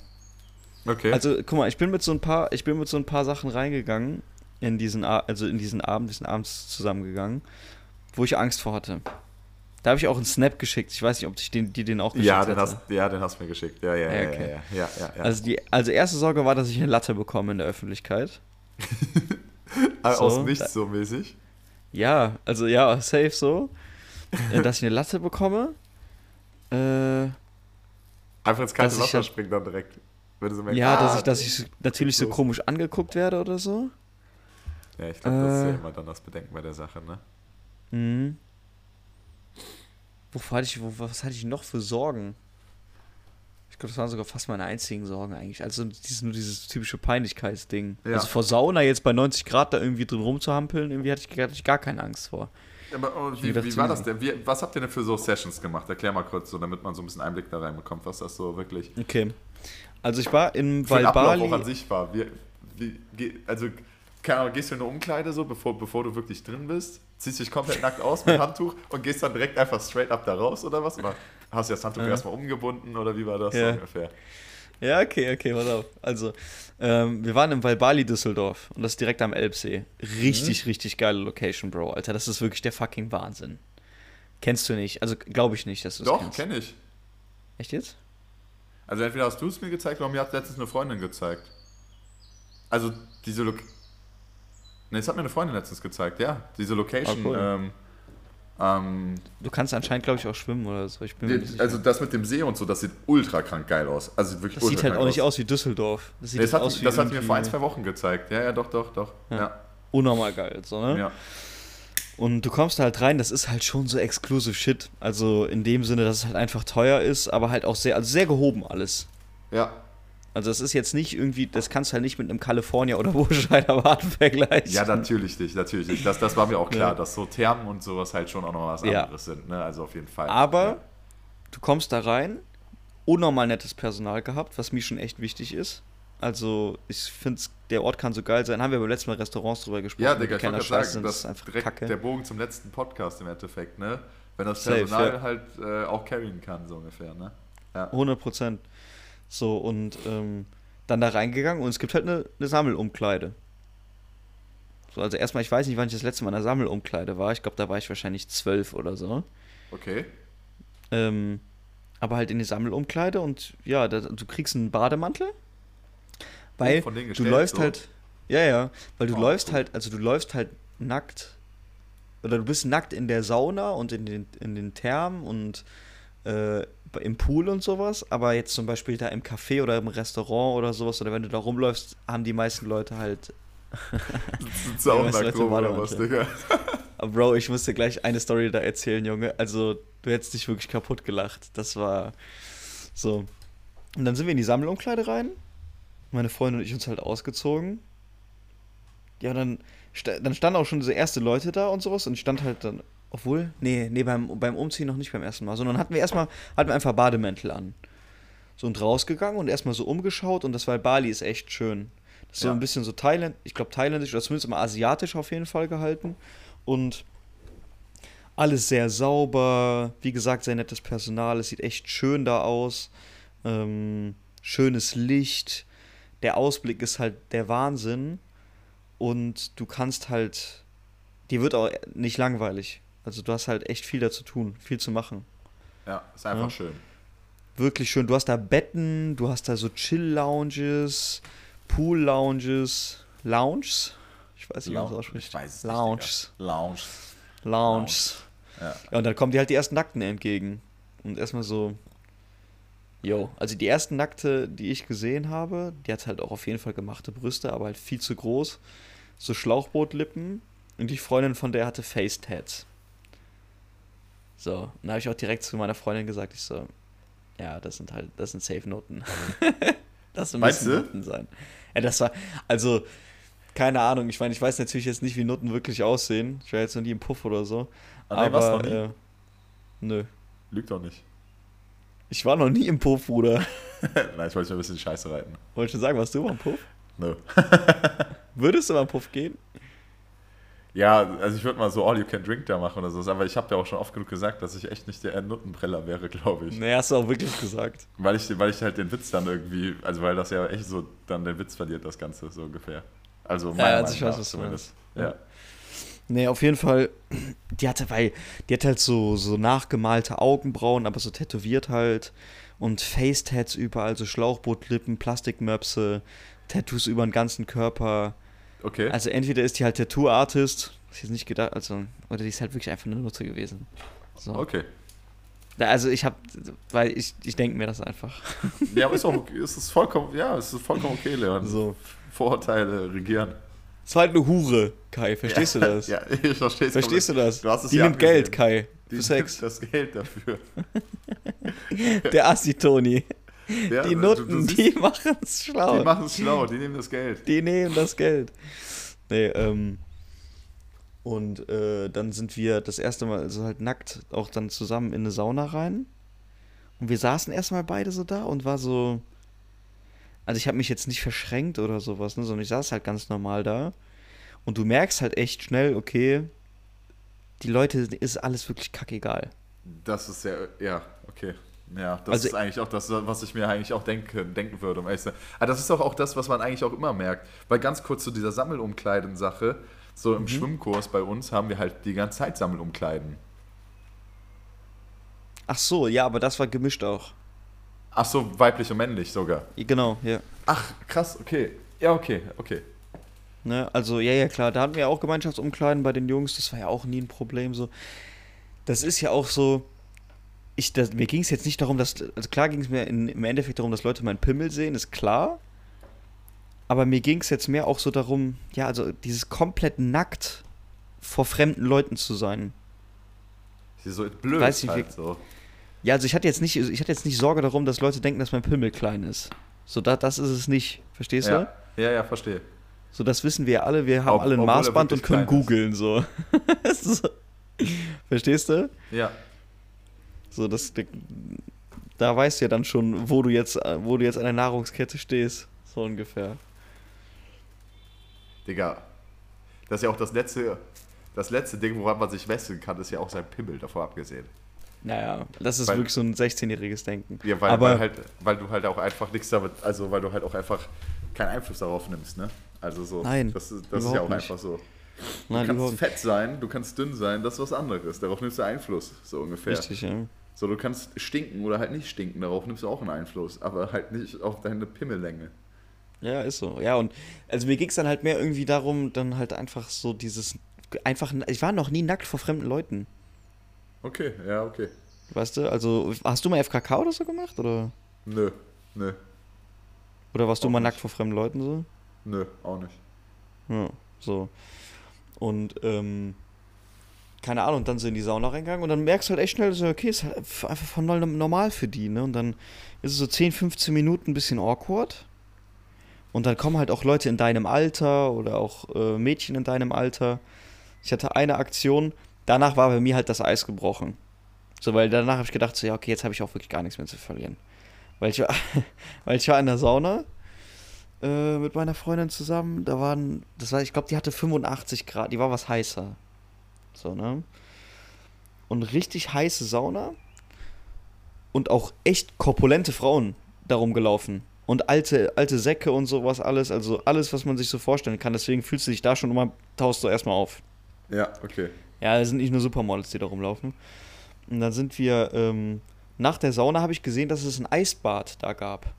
Okay. Also, guck mal, ich bin mit so ein paar, ich bin mit so ein paar Sachen reingegangen in diesen, also in diesen Abend, diesen abends zusammengegangen, wo ich Angst vor hatte. Da habe ich auch einen Snap geschickt. Ich weiß nicht, ob ich den, die den auch geschickt Ja, den hast, ja, den hast du mir geschickt. Ja, ja, ja, Ja, ja, okay. ja, ja, ja, ja. Also die also erste Sorge war, dass ich eine Latte bekomme in der Öffentlichkeit. Ah, so, Aus nichts so mäßig. Ja, also ja, safe so. Äh, dass ich eine Latte bekomme. Äh, Einfach ins kalte Dass Wasser ja- springen dann direkt. Merkst, ja, dass ah, ich, dass ich natürlich so komisch angeguckt werde oder so. Ja, ich glaube, das ist ja Äh. immer dann das Bedenken bei der Sache, ne? Mhm. Wovor hatte ich, wo, was hatte ich noch für Sorgen? Ich glaube, das waren sogar fast meine einzigen Sorgen eigentlich. Also dieses, nur dieses typische Peinlichkeitsding. Ja. Also vor Sauna jetzt bei 90 Grad da irgendwie drin rumzuhampeln, irgendwie hatte ich, hatte ich gar keine Angst vor. Aber oh, mir wie, wie war das denn? Wie, was habt ihr denn für so Sessions gemacht? Erklär mal kurz, so, damit man so ein bisschen Einblick da reinbekommt, was das so wirklich Okay. Also ich war in Ablauf auch an sich war. Wie, wie, also, keine Ahnung, gehst du in eine Umkleide so, bevor, bevor du wirklich drin bist? Ziehst dich komplett nackt aus mit Handtuch und gehst dann direkt einfach straight up da raus oder was? Oder hast du das Handtuch Ja. erstmal umgebunden oder wie war das Ja. so ungefähr? Ja, okay, okay, pass auf. Also, ähm, wir waren im Valbali Düsseldorf und das ist direkt am Elbsee. Richtig, richtig geile Location, Bro, Alter. Das ist wirklich der fucking Wahnsinn. Kennst du nicht? Also, glaube ich nicht, dass du es Doch, kenne ich. Echt jetzt? Also entweder hast du es mir gezeigt oder mir hat letztens eine Freundin gezeigt. Also diese Lo Ne, es hat mir eine Freundin letztens gezeigt, ja. Diese Location. Ah, cool. ähm, ähm, Du kannst anscheinend, glaube ich, auch schwimmen oder so. Also das mit dem See und so, das sieht ultra krank geil aus. Also sieht wirklich das sieht halt auch nicht aus wie Düsseldorf. Das sieht Nee, das hat, aus wie das hat mir vor ein, zwei Wochen gezeigt. Ja, ja, doch, doch, doch. Ja. Ja. Unnormal geil, so, ne? ja. Und du kommst da halt rein, das ist halt schon so exclusive Shit. Also in dem Sinne, dass es halt einfach teuer ist, aber halt auch sehr, also sehr gehoben alles. Ja. Also es ist jetzt nicht irgendwie, das kannst du halt nicht mit einem California oder Burscheider Warten vergleichen. Ja, natürlich nicht, natürlich nicht. Das, das war mir auch klar, Ja. dass so Thermen und sowas halt schon auch noch was Ja. anderes sind. Ne? Also auf jeden Fall. Aber du kommst da rein, unnormal nettes Personal gehabt, was mir schon echt wichtig ist. Also ich finde, der Ort kann so geil sein. Haben wir beim letzten Mal Restaurants drüber gesprochen. Ja, Digga, ich wollte sagen, sind, das ist einfach direkt kacke. der Bogen zum letzten Podcast im Endeffekt, ne? Wenn das Safe, Personal ja. halt äh, auch carryen kann, so ungefähr, ne? Ja. 100 Prozent. So, und ähm, dann da reingegangen und es gibt halt eine, eine Sammelumkleide. So, also erstmal, ich weiß nicht, wann ich das letzte Mal in einer Sammelumkleide war. Ich glaube, da war ich wahrscheinlich zwölf oder so. Okay. Ähm, aber halt in die Sammelumkleide und ja, da, du kriegst einen Bademantel. Weil Oh, von denen du gestellt, läufst so. halt. Ja, ja. Weil du Oh, läufst cool. halt, also du läufst halt nackt. Oder du bist nackt in der Sauna und in den, in den Thermen und äh, im Pool und sowas. Aber jetzt zum Beispiel da im Café oder im Restaurant oder sowas, oder wenn du da rumläufst, haben die meisten Leute halt. Sitzt auch nackt was rum oder was? Digga? Bro, ich muss dir gleich eine Story da erzählen, Junge. Also, du hättest dich wirklich kaputt gelacht. Das war so. Und dann sind wir in die Sammelumkleide rein. Meine Freundin und ich uns halt ausgezogen. Ja, dann, dann standen auch schon diese erste Leute da und sowas. Und ich stand halt dann, obwohl, nee, nee, beim, beim Umziehen noch nicht beim ersten Mal. Sondern hatten wir erstmal, hatten wir einfach Bademäntel an. So und rausgegangen und erstmal so umgeschaut. Und das war Bali ist echt schön. Das ist so Ja. ein bisschen so Thailand, ich glaube thailändisch oder zumindest immer asiatisch auf jeden Fall gehalten. Und alles sehr sauber, wie gesagt, sehr nettes Personal, es sieht echt schön da aus. Ähm, schönes Licht, der Ausblick ist halt der Wahnsinn. Und du kannst halt, dir wird auch nicht langweilig. Also du hast halt echt viel da zu tun, viel zu machen. Ja, ist einfach Ja. schön. Wirklich schön. Du hast da Betten, du hast da so Chill-Lounges, Pool-Lounges, Lounges? Ich weiß nicht, wie man das Lounge. ausspricht. Ich weiß es Lounges. nicht. Digga. Lounge. Lounges. Ja. Ja, und dann kommen dir halt die ersten Nackten entgegen. Und erstmal so. Yo, also die ersten Nackte, die ich gesehen habe, die hat halt auch auf jeden Fall gemachte Brüste, aber halt viel zu groß. So Schlauchbootlippen. Und die Freundin von der hatte Face-Tats. So, und da habe ich auch direkt zu meiner Freundin gesagt, ich so, ja, das sind halt, das sind Safe-Noten. das Meinst müssen du? Noten sein. Ja, das war, also, keine Ahnung, ich meine, ich weiß natürlich jetzt nicht, wie Noten wirklich aussehen. Ich war jetzt noch nie im Puff oder so. Ah, warst du aber, noch nie? äh, nö. Lügt doch nicht. Ich war noch nie im Puff, Bruder. Nein, ich wollte mir ein bisschen Scheiße reiten. Wollte schon sagen, warst du mal im Puff? Nö. Würdest du mal im Puff gehen? Ja, also ich würde mal so All You Can Drink da machen oder so. Aber ich habe ja auch schon oft genug gesagt, dass ich echt nicht der Nuttenbreller wäre, glaube ich. Nee, hast du auch wirklich gesagt. Weil ich, weil ich halt den Witz dann irgendwie, also weil das ja echt so dann den Witz verliert, das Ganze, so ungefähr. Also meiner also ich weiß, was du meinst. Ja. Nee, auf jeden Fall, die hatte, weil, die hat halt so, so nachgemalte Augenbrauen, aber so tätowiert halt. Und Face-Tats überall, so Schlauchbootlippen, Plastikmöpse, Tattoos über den ganzen Körper. Okay. Also entweder ist die halt Tattoo-Artist, was jetzt nicht gedacht, also, oder die ist halt wirklich einfach eine Nutze gewesen. So. okay. Da- Also ich hab, weil ich, ich denke mir das einfach. Ja, aber ist auch okay. Es ist vollkommen, ja, es ist vollkommen okay, Leon. So. Vorurteile regieren. Es war halt eine Hure, Kai, verstehst ja. du das? Ja, ich verstehe es. Verstehst du das? Du hast es die ja nimmt Geld. Kai, Die für Sex. nimmt das Geld dafür. Der Assi-Toni. Ja, die du- Nutten, du siehst, die machen es schlau. Die machen es schlau, die nehmen das Geld. Die nehmen das Geld. Nee, ähm. Und äh, dann sind wir das erste Mal so halt nackt auch dann zusammen in eine Sauna rein. Und wir saßen erstmal beide so da und war so. Also ich habe mich jetzt nicht verschränkt oder sowas, ne, sondern ich saß halt ganz normal da. Und du merkst halt echt schnell, okay, die Leute ist alles wirklich kackegal. Das ist ja, ja, okay. Ja, das Also- ist eigentlich auch das, was ich mir eigentlich auch denke, denken würde, um ehrlich zu sein. Aber das ist doch auch das, was man eigentlich auch immer merkt. Weil ganz kurz zu dieser Sammelumkleiden-Sache, so Mhm. im Schwimmkurs bei uns haben wir halt die ganze Zeit Sammelumkleiden. Ach so, ja, aber das war gemischt auch. Ach so, weiblich und männlich sogar. Genau, ja. Ach, krass, okay. Ja, okay, okay. Ne, also, ja, ja, klar, da hatten wir auch Gemeinschaftsumkleiden bei den Jungs, das war ja auch nie ein Problem so. Das ist ja auch so, ich, das, mir ging es jetzt nicht darum, dass, also klar ging es mir in, im Endeffekt darum, dass Leute meinen Pimmel sehen, ist klar. Aber mir ging es jetzt mehr auch so darum, ja, also dieses komplett nackt vor fremden Leuten zu sein. Sie so blöd Weiß nicht, halt wie- so. Ja, also ich hatte jetzt nicht, ich hatte jetzt nicht Sorge darum, dass Leute denken, dass mein Pimmel klein ist. So, da, das ist es nicht. Verstehst du? Ja, ja, ja, verstehe. So, das wissen wir ja alle. Wir haben Ob- alle ein Maßband und können googeln, so. so. Verstehst du? Ja. So, das, da weißt du ja dann schon, wo du jetzt, wo du jetzt an der Nahrungskette stehst. So ungefähr. Digga. Das ist ja auch das letzte, das letzte Ding, woran man sich messen kann, ist ja auch sein Pimmel, davor abgesehen. Naja, das ist Weil- wirklich so ein 16-jähriges Denken. Ja, weil, Aber weil, halt, weil du halt auch einfach nichts damit, also weil du halt auch einfach keinen Einfluss darauf nimmst, ne? Also so. Nein, Das ist, das ist ja auch nicht. einfach so. Du nein, kannst fett sein, du kannst dünn sein, das ist was anderes. Darauf nimmst du Einfluss, so ungefähr. Richtig, ja. So, du kannst stinken oder halt nicht stinken, darauf nimmst du auch einen Einfluss, aber halt nicht auf deine Pimmellänge. Ja, ist so. Ja, und also mir ging es dann halt mehr irgendwie darum, dann halt einfach so dieses. Einfach, ich war noch nie nackt vor fremden Leuten. Okay, ja, okay. Weißt du? Also, hast du mal FKK oder so gemacht? Oder, Nö, nö, oder warst du Auch mal nicht. nackt vor fremden Leuten so? nö, auch nicht. Ja, so. Und, ähm, keine Ahnung, dann sind in die Sauna reingegangen und dann merkst du halt echt schnell, so, okay, ist halt einfach von normal für die, ne? Und dann ist es so 10, 15 Minuten ein bisschen awkward. Und dann kommen halt auch Leute in deinem Alter oder auch äh, Mädchen in deinem Alter. Ich hatte eine Aktion, danach war bei mir halt das Eis gebrochen. So, weil danach habe ich gedacht, so, ja, okay, jetzt habe ich auch wirklich gar nichts mehr zu verlieren. Weil ich war, weil ich war in der Sauna äh, mit meiner Freundin zusammen. Da waren, das war, ich glaube, die hatte 85 Grad. Die war was heißer. So, ne? Und richtig heiße Sauna. Und auch echt korpulente Frauen darum gelaufen. Und alte, alte Säcke und sowas alles. Also alles, was man sich so vorstellen kann. Deswegen fühlst du dich da schon immer, taust du erstmal auf. Ja, okay. Ja, es sind nicht nur Supermodels, die da rumlaufen. Und dann sind wir, ähm, nach der Sauna habe ich gesehen, dass es ein Eisbad da gab.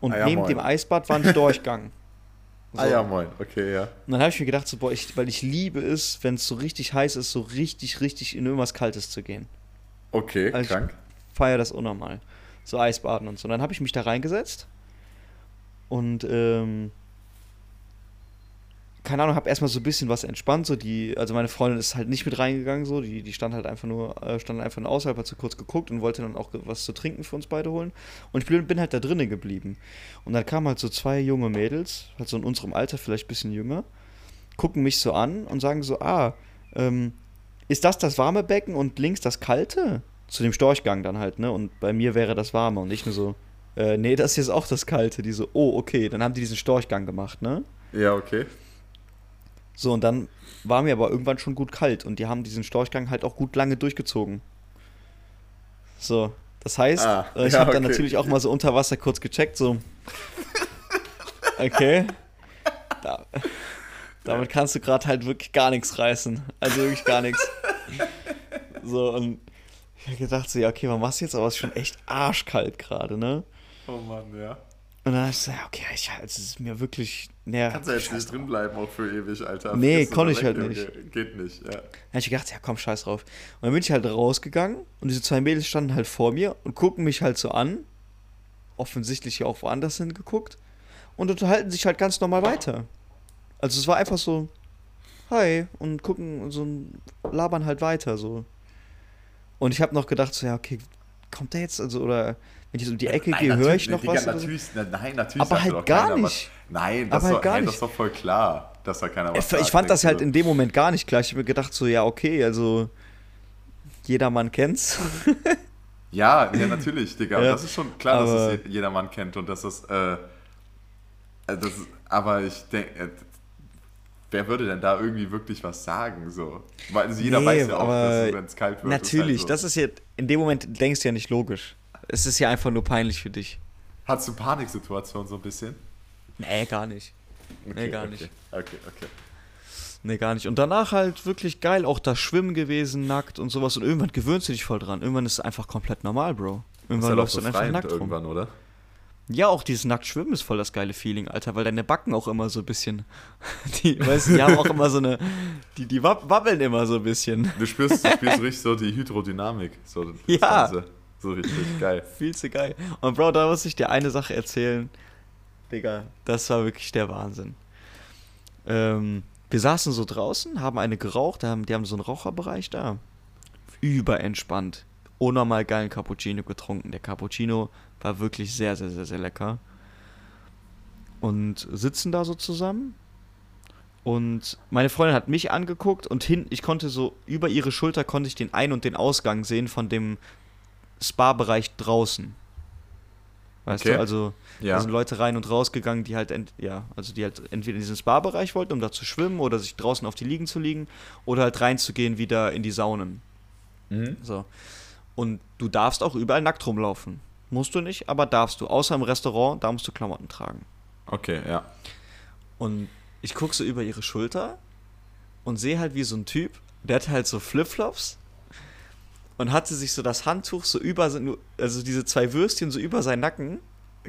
Und Ah ja, neben moin. dem Eisbad war ein Durchgang. So. Ah ja, moin, okay, ja. Und dann habe ich mir gedacht, so, boah, ich, weil ich liebe es, wenn es so richtig heiß ist, so richtig, richtig in irgendwas Kaltes zu gehen. Okay, Also ich- krank. Feier das unnormal. So Eisbaden und so. Und dann habe ich mich da reingesetzt und, ähm, keine Ahnung, habe erstmal so ein bisschen was entspannt. So die, also meine Freundin ist halt nicht mit reingegangen, so. Die, die stand halt einfach nur, äh, stand einfach nur außerhalb, hat so kurz geguckt und wollte dann auch was zu trinken für uns beide holen. Und ich bin, bin halt da drinnen geblieben. Und dann kamen halt so zwei junge Mädels, halt so in unserem Alter, vielleicht ein bisschen jünger, gucken mich so an und sagen so, ah, ähm, ist das das warme Becken und links das kalte? Zu dem Storchgang dann halt, ne? Und bei mir wäre das warme und nicht nur so, äh, nee, das hier ist auch das kalte. Die so, oh, okay, dann haben die diesen Storchgang gemacht, ne? Ja, okay. So, und dann war mir aber irgendwann schon gut kalt und die haben diesen Storchgang halt auch gut lange durchgezogen. So, das heißt, Ah, äh, ich ja, habe dann okay. natürlich auch mal so unter Wasser kurz gecheckt, so. Okay. Da, Damit kannst du gerade halt wirklich gar nichts reißen. Also wirklich gar nichts. So, und ich habe gedacht, so, ja, okay, was machst du jetzt? Aber es ist schon echt arschkalt gerade, ne? Oh Mann, ja. Und dann habe ich gesagt, ja, okay, ich, also, es ist mir wirklich. Ne, Kannst du jetzt nicht drin bleiben, auch für ewig, Alter. Nee, Vergiss konnte ich halt nicht. Geht nicht, ja. Da habe ich gedacht, ja komm, scheiß drauf. Und dann bin ich halt rausgegangen und diese zwei Mädels standen halt vor mir und gucken mich halt so an. Offensichtlich ja auch woanders hingeguckt. Und unterhalten sich halt ganz normal weiter. Also es war einfach so, hi, und gucken und so labern halt weiter so. Und ich habe noch gedacht, so, ja, okay, kommt der jetzt? Also, oder wenn ich so um die Ecke Nein, gehe, höre ich natürlich- noch Digga, was? oder so? Natürlich, nein, natürlich Aber halt gar keiner nicht. Was. Nein, das, Aber halt doch, gar hey, nicht. das ist doch voll klar, dass da keiner was Ich, sagt. ich fand das halt in dem Moment gar nicht klar. Ich habe mir gedacht, so, ja, okay, also jedermann kennt's. Ja, ja, natürlich, Digga. Ja, das ist schon klar, dass es je- jedermann kennt und dass das, äh, äh, das aber ich denke, äh, wer würde denn da irgendwie wirklich was sagen, so? Weil also jeder Nee, weiß ja auch, dass wenn es kalt wird, Natürlich, ist halt das ist ja, in dem Moment denkst du ja nicht logisch. Es ist ja einfach nur peinlich für dich. Hast du Paniksituation so ein bisschen? Nee, gar nicht. Nee, gar okay, nicht. Okay, okay. Nee, gar nicht. Und danach halt wirklich geil, auch das Schwimmen gewesen, nackt und sowas. Und irgendwann gewöhnst du dich voll dran. Irgendwann ist es einfach komplett normal, Bro. Irgendwann läufst so du einfach nackt rum. irgendwann, oder? Ja, auch dieses Nacktschwimmen ist voll das geile Feeling, Alter, weil deine Backen auch immer so ein bisschen. Die, weißt du, die haben auch immer so eine. Die, die wab- wabbeln immer so ein bisschen. Du spürst, du spürst richtig so die Hydrodynamik. So, Ja. Ganze. So richtig geil. Viel zu geil. Und Bro, da muss ich dir eine Sache erzählen. Digga, das war wirklich der Wahnsinn. Ähm, wir saßen so draußen, haben eine geraucht, die haben, die haben so einen Raucherbereich da. Überentspannt. Unnormal geilen Cappuccino getrunken. Der Cappuccino war wirklich sehr, sehr, sehr, sehr lecker. Und sitzen da so zusammen. Und meine Freundin hat mich angeguckt und hin, ich konnte so über ihre Schulter konnte ich den Ein- und den Ausgang sehen von dem Spa-Bereich draußen. Weißt Okay. du, also Ja. da sind Leute rein und rausgegangen, die halt, ent, ja, also die halt entweder in diesen Spa-Bereich wollten, um da zu schwimmen oder sich draußen auf die Liegen zu liegen oder halt reinzugehen wieder in die Saunen. Mhm. So. Und du darfst auch überall nackt rumlaufen. Musst du nicht, aber darfst du. Außer im Restaurant, da musst du Klamotten tragen. Okay, ja. Und ich gucke so über ihre Schulter und sehe halt wie so ein Typ, der hat halt so Flipflops und hatte sich so das Handtuch so über, also diese zwei Würstchen so über seinen Nacken.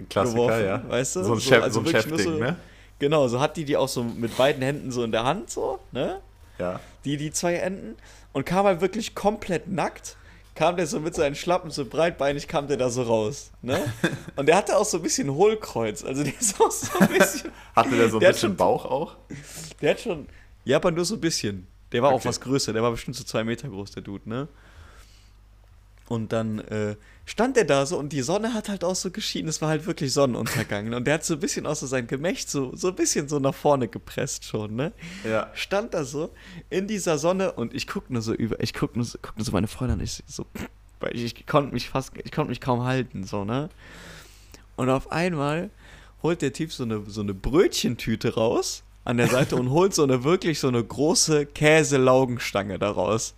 Klassiker, Geworfen, ja. weißt du? So ein, So, Chef, also so ein Chefding, so- ne? Genau, so hat die die auch so mit beiden Händen so in der Hand, so, ne? Ja. Die, die zwei Enden. Und kam halt wirklich komplett nackt. Kam der so mit seinen Schlappen, so breitbeinig kam der da so raus, ne? Und der hatte auch so ein bisschen Hohlkreuz. Also der ist auch so ein bisschen. Hatte der so ein Der bisschen schon- Bauch auch? Der hat schon. Ja, aber nur so ein bisschen. Der war auch Okay. was größer. Der war bestimmt so zwei Meter groß, der Dude, ne? Und dann äh, stand der da so und die Sonne hat halt auch so geschienen. Es war halt wirklich Sonnenuntergang. und der hat so ein bisschen auch so sein Gemächt so, so ein bisschen so nach vorne gepresst schon, ne? Ja. Stand da so in dieser Sonne und ich guck nur so über, ich guck nur so, guck nur so meine Freundin an, ich so, weil ich, ich konnte mich fast, ich konnte mich kaum halten, so, ne? Und auf einmal holt der Typ so eine, so eine Brötchentüte raus an der Seite und holt so eine wirklich so eine große Käselaugenstange daraus.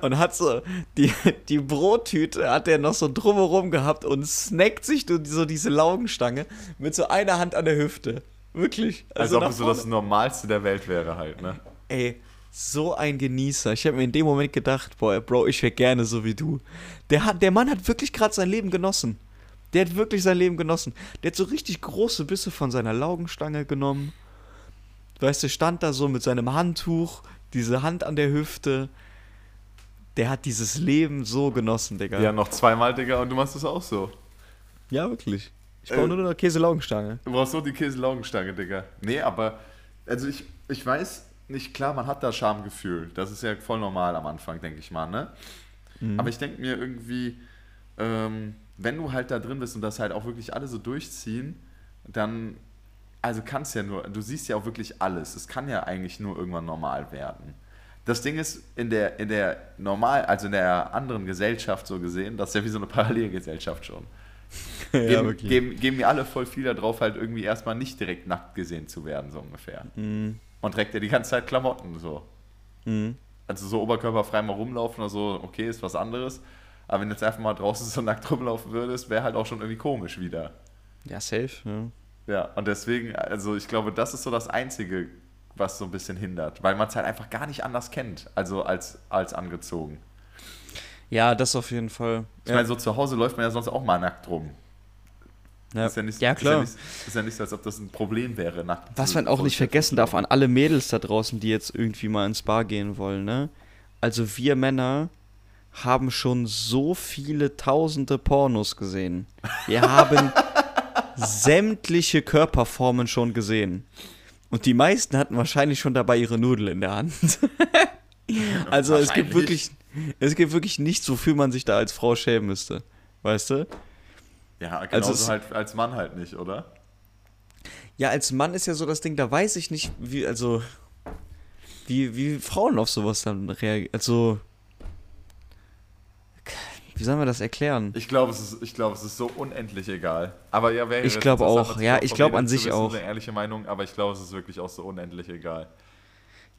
Und hat so die, die Brottüte hat er noch so drumherum gehabt und snackt sich so diese Laugenstange mit so einer Hand an der Hüfte. Wirklich. Als ob es so das Normalste der Welt wäre halt, ne? Ey, so ein Genießer. Ich habe mir in dem Moment gedacht, boah, Bro, ich wäre gerne so wie du. Der, hat, der Mann hat wirklich gerade sein Leben genossen. Der hat wirklich sein Leben genossen. Der hat so richtig große Bisse von seiner Laugenstange genommen. Weißt du, stand da so mit seinem Handtuch, diese Hand an der Hüfte. Der hat dieses Leben so genossen, Digga. Ja, noch zweimal, Digga, und du machst es auch so. Ja, wirklich. Ich brauche Äh, nur eine Käselaugenstange. Du brauchst nur die Käselaugenstange, Digga. Nee, aber, also ich, ich weiß nicht, klar, man hat da Schamgefühl. Das ist ja voll normal am Anfang, denke ich mal, ne? Aber ich denke mir irgendwie, ähm, wenn du halt da drin bist und das halt auch wirklich alle so durchziehen, dann, also kannst ja nur, du siehst ja auch wirklich alles. Es kann ja eigentlich nur irgendwann normal werden. Das Ding ist, in der, in der normal, also in der anderen Gesellschaft so gesehen, das ist ja wie so eine Parallelgesellschaft schon. Geben, geben, geben mir alle voll viel darauf, halt irgendwie erstmal nicht direkt nackt gesehen zu werden, so ungefähr. Mhm. Und trägt ja die ganze Zeit Klamotten so. Mhm. Also so oberkörperfrei mal rumlaufen oder so, okay, ist was anderes. Aber wenn du jetzt einfach mal draußen so nackt rumlaufen würdest, wäre halt auch schon irgendwie komisch wieder. Ja, safe. Ja. Ja, und deswegen, also ich glaube, das ist so das Einzige, was so ein bisschen hindert, weil man es halt einfach gar nicht anders kennt, also als, als angezogen. Ja, das auf jeden Fall. Ich ja. meine, so zu Hause läuft man ja sonst auch mal nackt rum. Ja, Ist ja, nicht, ja klar. Ist ja, nicht, ist ja nicht so, als ob das ein Problem wäre, nackt Was man auch nicht vergessen darf an alle Mädels da draußen, die jetzt irgendwie mal ins Bar gehen wollen, ne? Also wir Männer haben schon so viele tausende Pornos gesehen. Wir haben sämtliche Körperformen schon gesehen. Und die meisten hatten wahrscheinlich schon dabei ihre Nudel in der Hand. also es gibt wirklich, es gibt wirklich nichts, wofür man sich da als Frau schämen müsste. Weißt du? Ja, genauso es- halt als Mann halt nicht, oder? Ja, als Mann ist ja so das Ding, da weiß ich nicht, wie, also, wie, wie Frauen auf sowas dann reagieren. Also, wie sollen wir das erklären? Ich glaube, es, ist- ich glaube, es ist so unendlich egal. Aber ja, wäre Ich glaube auch. Ja, ich glaube an sich wissen, auch. Eine ehrliche Meinung, aber ich glaube, es ist wirklich auch so unendlich egal.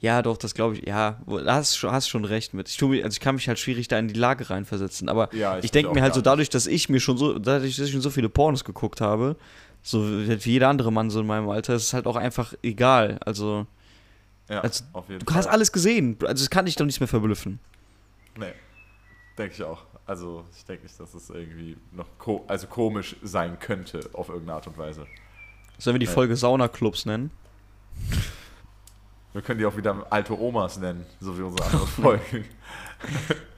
Ja, doch, das glaube ich, ja, da hast schon, hast schon recht mit. Ich, tu, mir- also ich kann mich halt schwierig da in die Lage reinversetzen, aber Ja, ich, ich denke mir halt so, dadurch, dass ich mir schon so, dadurch, dass ich schon so viele Pornos geguckt habe, so wie jeder andere Mann so in meinem Alter, ist es halt auch einfach egal. Also, Ja, Also, auf jeden du Fall. hast alles gesehen, also es kann dich doch nichts mehr verblüffen. Nee, denke ich auch. Also ich denke nicht, dass es irgendwie noch ko also komisch sein könnte auf irgendeine Art und Weise. Sollen wir die. Folge Saunaclubs nennen? Wir können die auch wieder alte Omas nennen, so wie unsere anderen Folgen.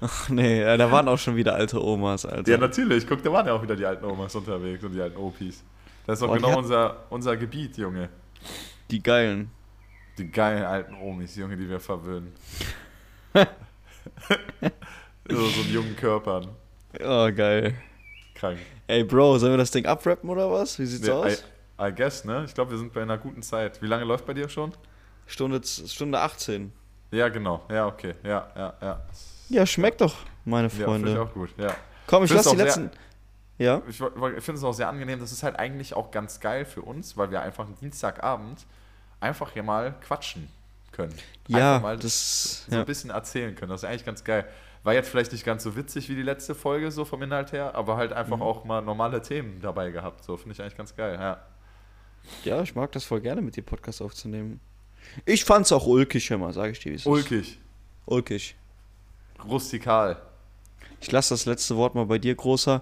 Ach nee, da waren auch schon wieder alte Omas, Alter. ja, natürlich. Guck, da waren ja auch wieder die alten Omas unterwegs und die alten Opis. Das ist doch genau unser, unser Gebiet, Junge. Die geilen. Die geilen alten Omis, Junge, die wir verwöhnen. so, so einen jungen Körpern. Oh, geil. Krank. Ey, Bro, sollen wir das Ding abrappen oder was? Wie sieht's Nee, aus? I, I guess, ne? Ich glaube, wir sind bei einer guten Zeit. Wie lange läuft bei dir schon? Stunde, Stunde 18. Ja, genau. Ja, okay. Ja, ja, ja. Ja, schmeckt doch, meine Ja, finde ich Freunde. auch gut, ja. Komm, ich Find's lass die letzten. Ja? Ich, ich finde es auch sehr angenehm. Das ist halt eigentlich auch ganz geil für uns, weil wir einfach Dienstagabend einfach hier mal quatschen können. Ja, einfach mal das. so Ja. ein bisschen erzählen können. Das ist eigentlich ganz geil. War jetzt vielleicht nicht ganz so witzig wie die letzte Folge, so vom Inhalt her, aber halt Mhm. einfach auch mal normale Themen dabei gehabt. So finde ich eigentlich ganz geil, ja. ja, ich mag das voll gerne, mit dir Podcast aufzunehmen. Ich fand's auch ulkig immer, sage ich dir, wie es ist. Ulkig, Ulkig. rustikal. Ich lasse das letzte Wort mal bei dir, Großer.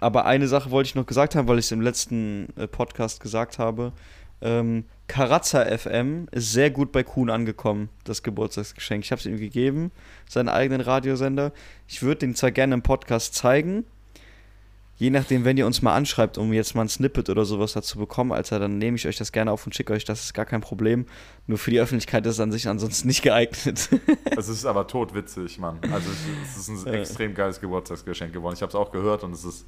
Aber eine Sache wollte ich noch gesagt haben, weil ich es im letzten äh, Podcast gesagt habe. Ähm, Karazza FM ist sehr gut bei Kuhn angekommen, das Geburtstagsgeschenk. Ich habe es ihm gegeben, seinen eigenen Radiosender. Ich würde den zwar gerne im Podcast zeigen. Je nachdem, wenn ihr uns mal anschreibt, um jetzt mal ein Snippet oder sowas dazu bekommen, Alter, dann nehme ich euch das gerne auf und schicke euch, das ist gar kein Problem. Nur für die Öffentlichkeit ist es an sich ansonsten nicht geeignet. Es ist aber totwitzig, Mann. Also es ist ein extrem geiles Geburtstagsgeschenk geworden. Ich habe es auch gehört und es ist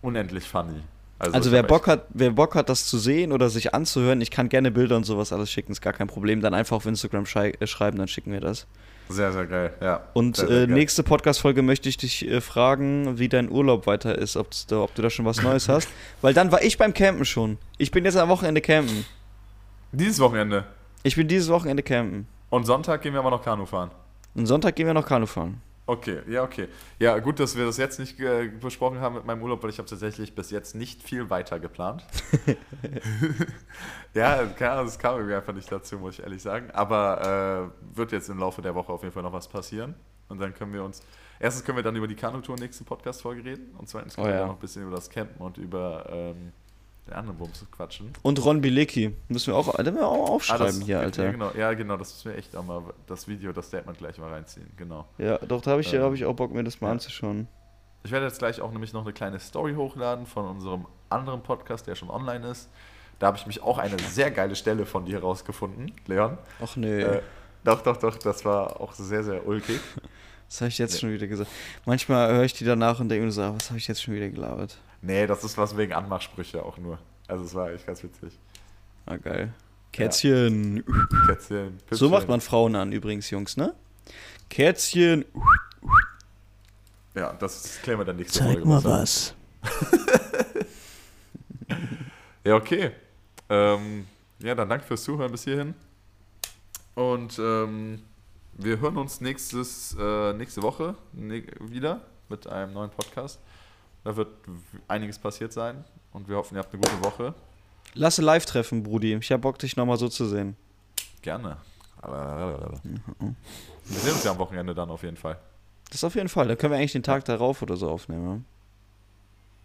unendlich funny. Also ich wer Bock hat, wer Bock hat, das zu sehen oder sich anzuhören, ich kann gerne Bilder und sowas alles schicken, ist gar kein Problem. Dann einfach auf Instagram äh, schreiben, dann schicken wir das. Sehr, sehr geil, ja. Und sehr, sehr äh, geil. nächste Podcast-Folge möchte ich dich äh, fragen, wie dein Urlaub weiter ist, da, ob du da schon was Neues hast. Weil dann war ich beim Campen schon. Ich bin jetzt am Wochenende campen. Dieses Wochenende. Ich bin dieses Wochenende campen. Und Sonntag gehen wir aber noch Kanu fahren. Und Sonntag gehen wir noch Kanu fahren. Okay, ja, okay. Ja, gut, dass wir das jetzt nicht äh, besprochen haben mit meinem Urlaub, weil ich habe tatsächlich bis jetzt nicht viel weiter geplant. ja, keine Ahnung, es kam irgendwie einfach nicht dazu, muss ich ehrlich sagen. Aber äh, wird jetzt im Laufe der Woche auf jeden Fall noch was passieren. Und dann können wir uns. Erstens können wir dann über die Kanutour nächste Podcast-Folge reden. Und zweitens können Oh wir ja. dann noch ein bisschen über das Campen und über ähm, den anderen Bums quatschen. Und Ron Bilecki. Müssen wir auch, müssen wir auch Ah, aufschreiben das- hier, Ja Alter. genau, ja, genau, das müssen wir echt auch mal, das Video, das Statement gleich mal reinziehen, genau. Ja, doch, da habe ich, Ähm, hab ich auch Bock, mir das mal ja. anzuschauen. Ich werde jetzt gleich auch nämlich noch eine kleine Story hochladen von unserem anderen Podcast, der schon online ist. Da habe ich mich auch eine sehr geile Stelle von dir rausgefunden, Leon. Ach nee. Äh, doch, doch, doch, das war auch sehr, sehr ulkig. Das habe ich jetzt Nee. schon wieder gesagt. Manchmal höre ich die danach und denke mir so, ah, was habe ich jetzt schon wieder gelabert? Nee, das ist was wegen Anmachsprüche auch nur. Also es war echt ganz witzig. Ah, geil. Kätzchen. Kätzchen, Püppchen. So macht man Frauen an, übrigens, Jungs, ne? Kätzchen. Ja, das klären wir dann nächste Folge. würde ich sagen. was. Ja, okay. Ähm, ja, dann danke fürs Zuhören bis hierhin. Und ähm, wir hören uns nächstes, äh, nächste Woche ne wieder mit einem neuen Podcast. Da wird einiges passiert sein und wir hoffen, ihr habt eine gute Woche. Lasse live treffen, Brudi. Ich hab Bock, dich nochmal so zu sehen. Gerne. Wir sehen uns ja am Wochenende dann auf jeden Fall. Das auf jeden Fall. Da können wir eigentlich den Tag darauf oder so aufnehmen.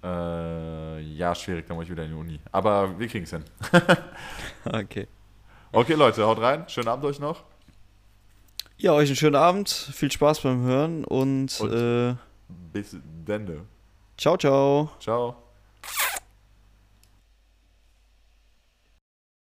Äh, ja, schwierig, dann muss ich wieder in die Uni. Aber wir kriegen es hin. okay. Okay, Leute, haut rein. Schönen Abend euch noch. Ja, euch einen schönen Abend. Viel Spaß beim Hören und, Und äh, bis dann. Ciao, ciao. Ciao.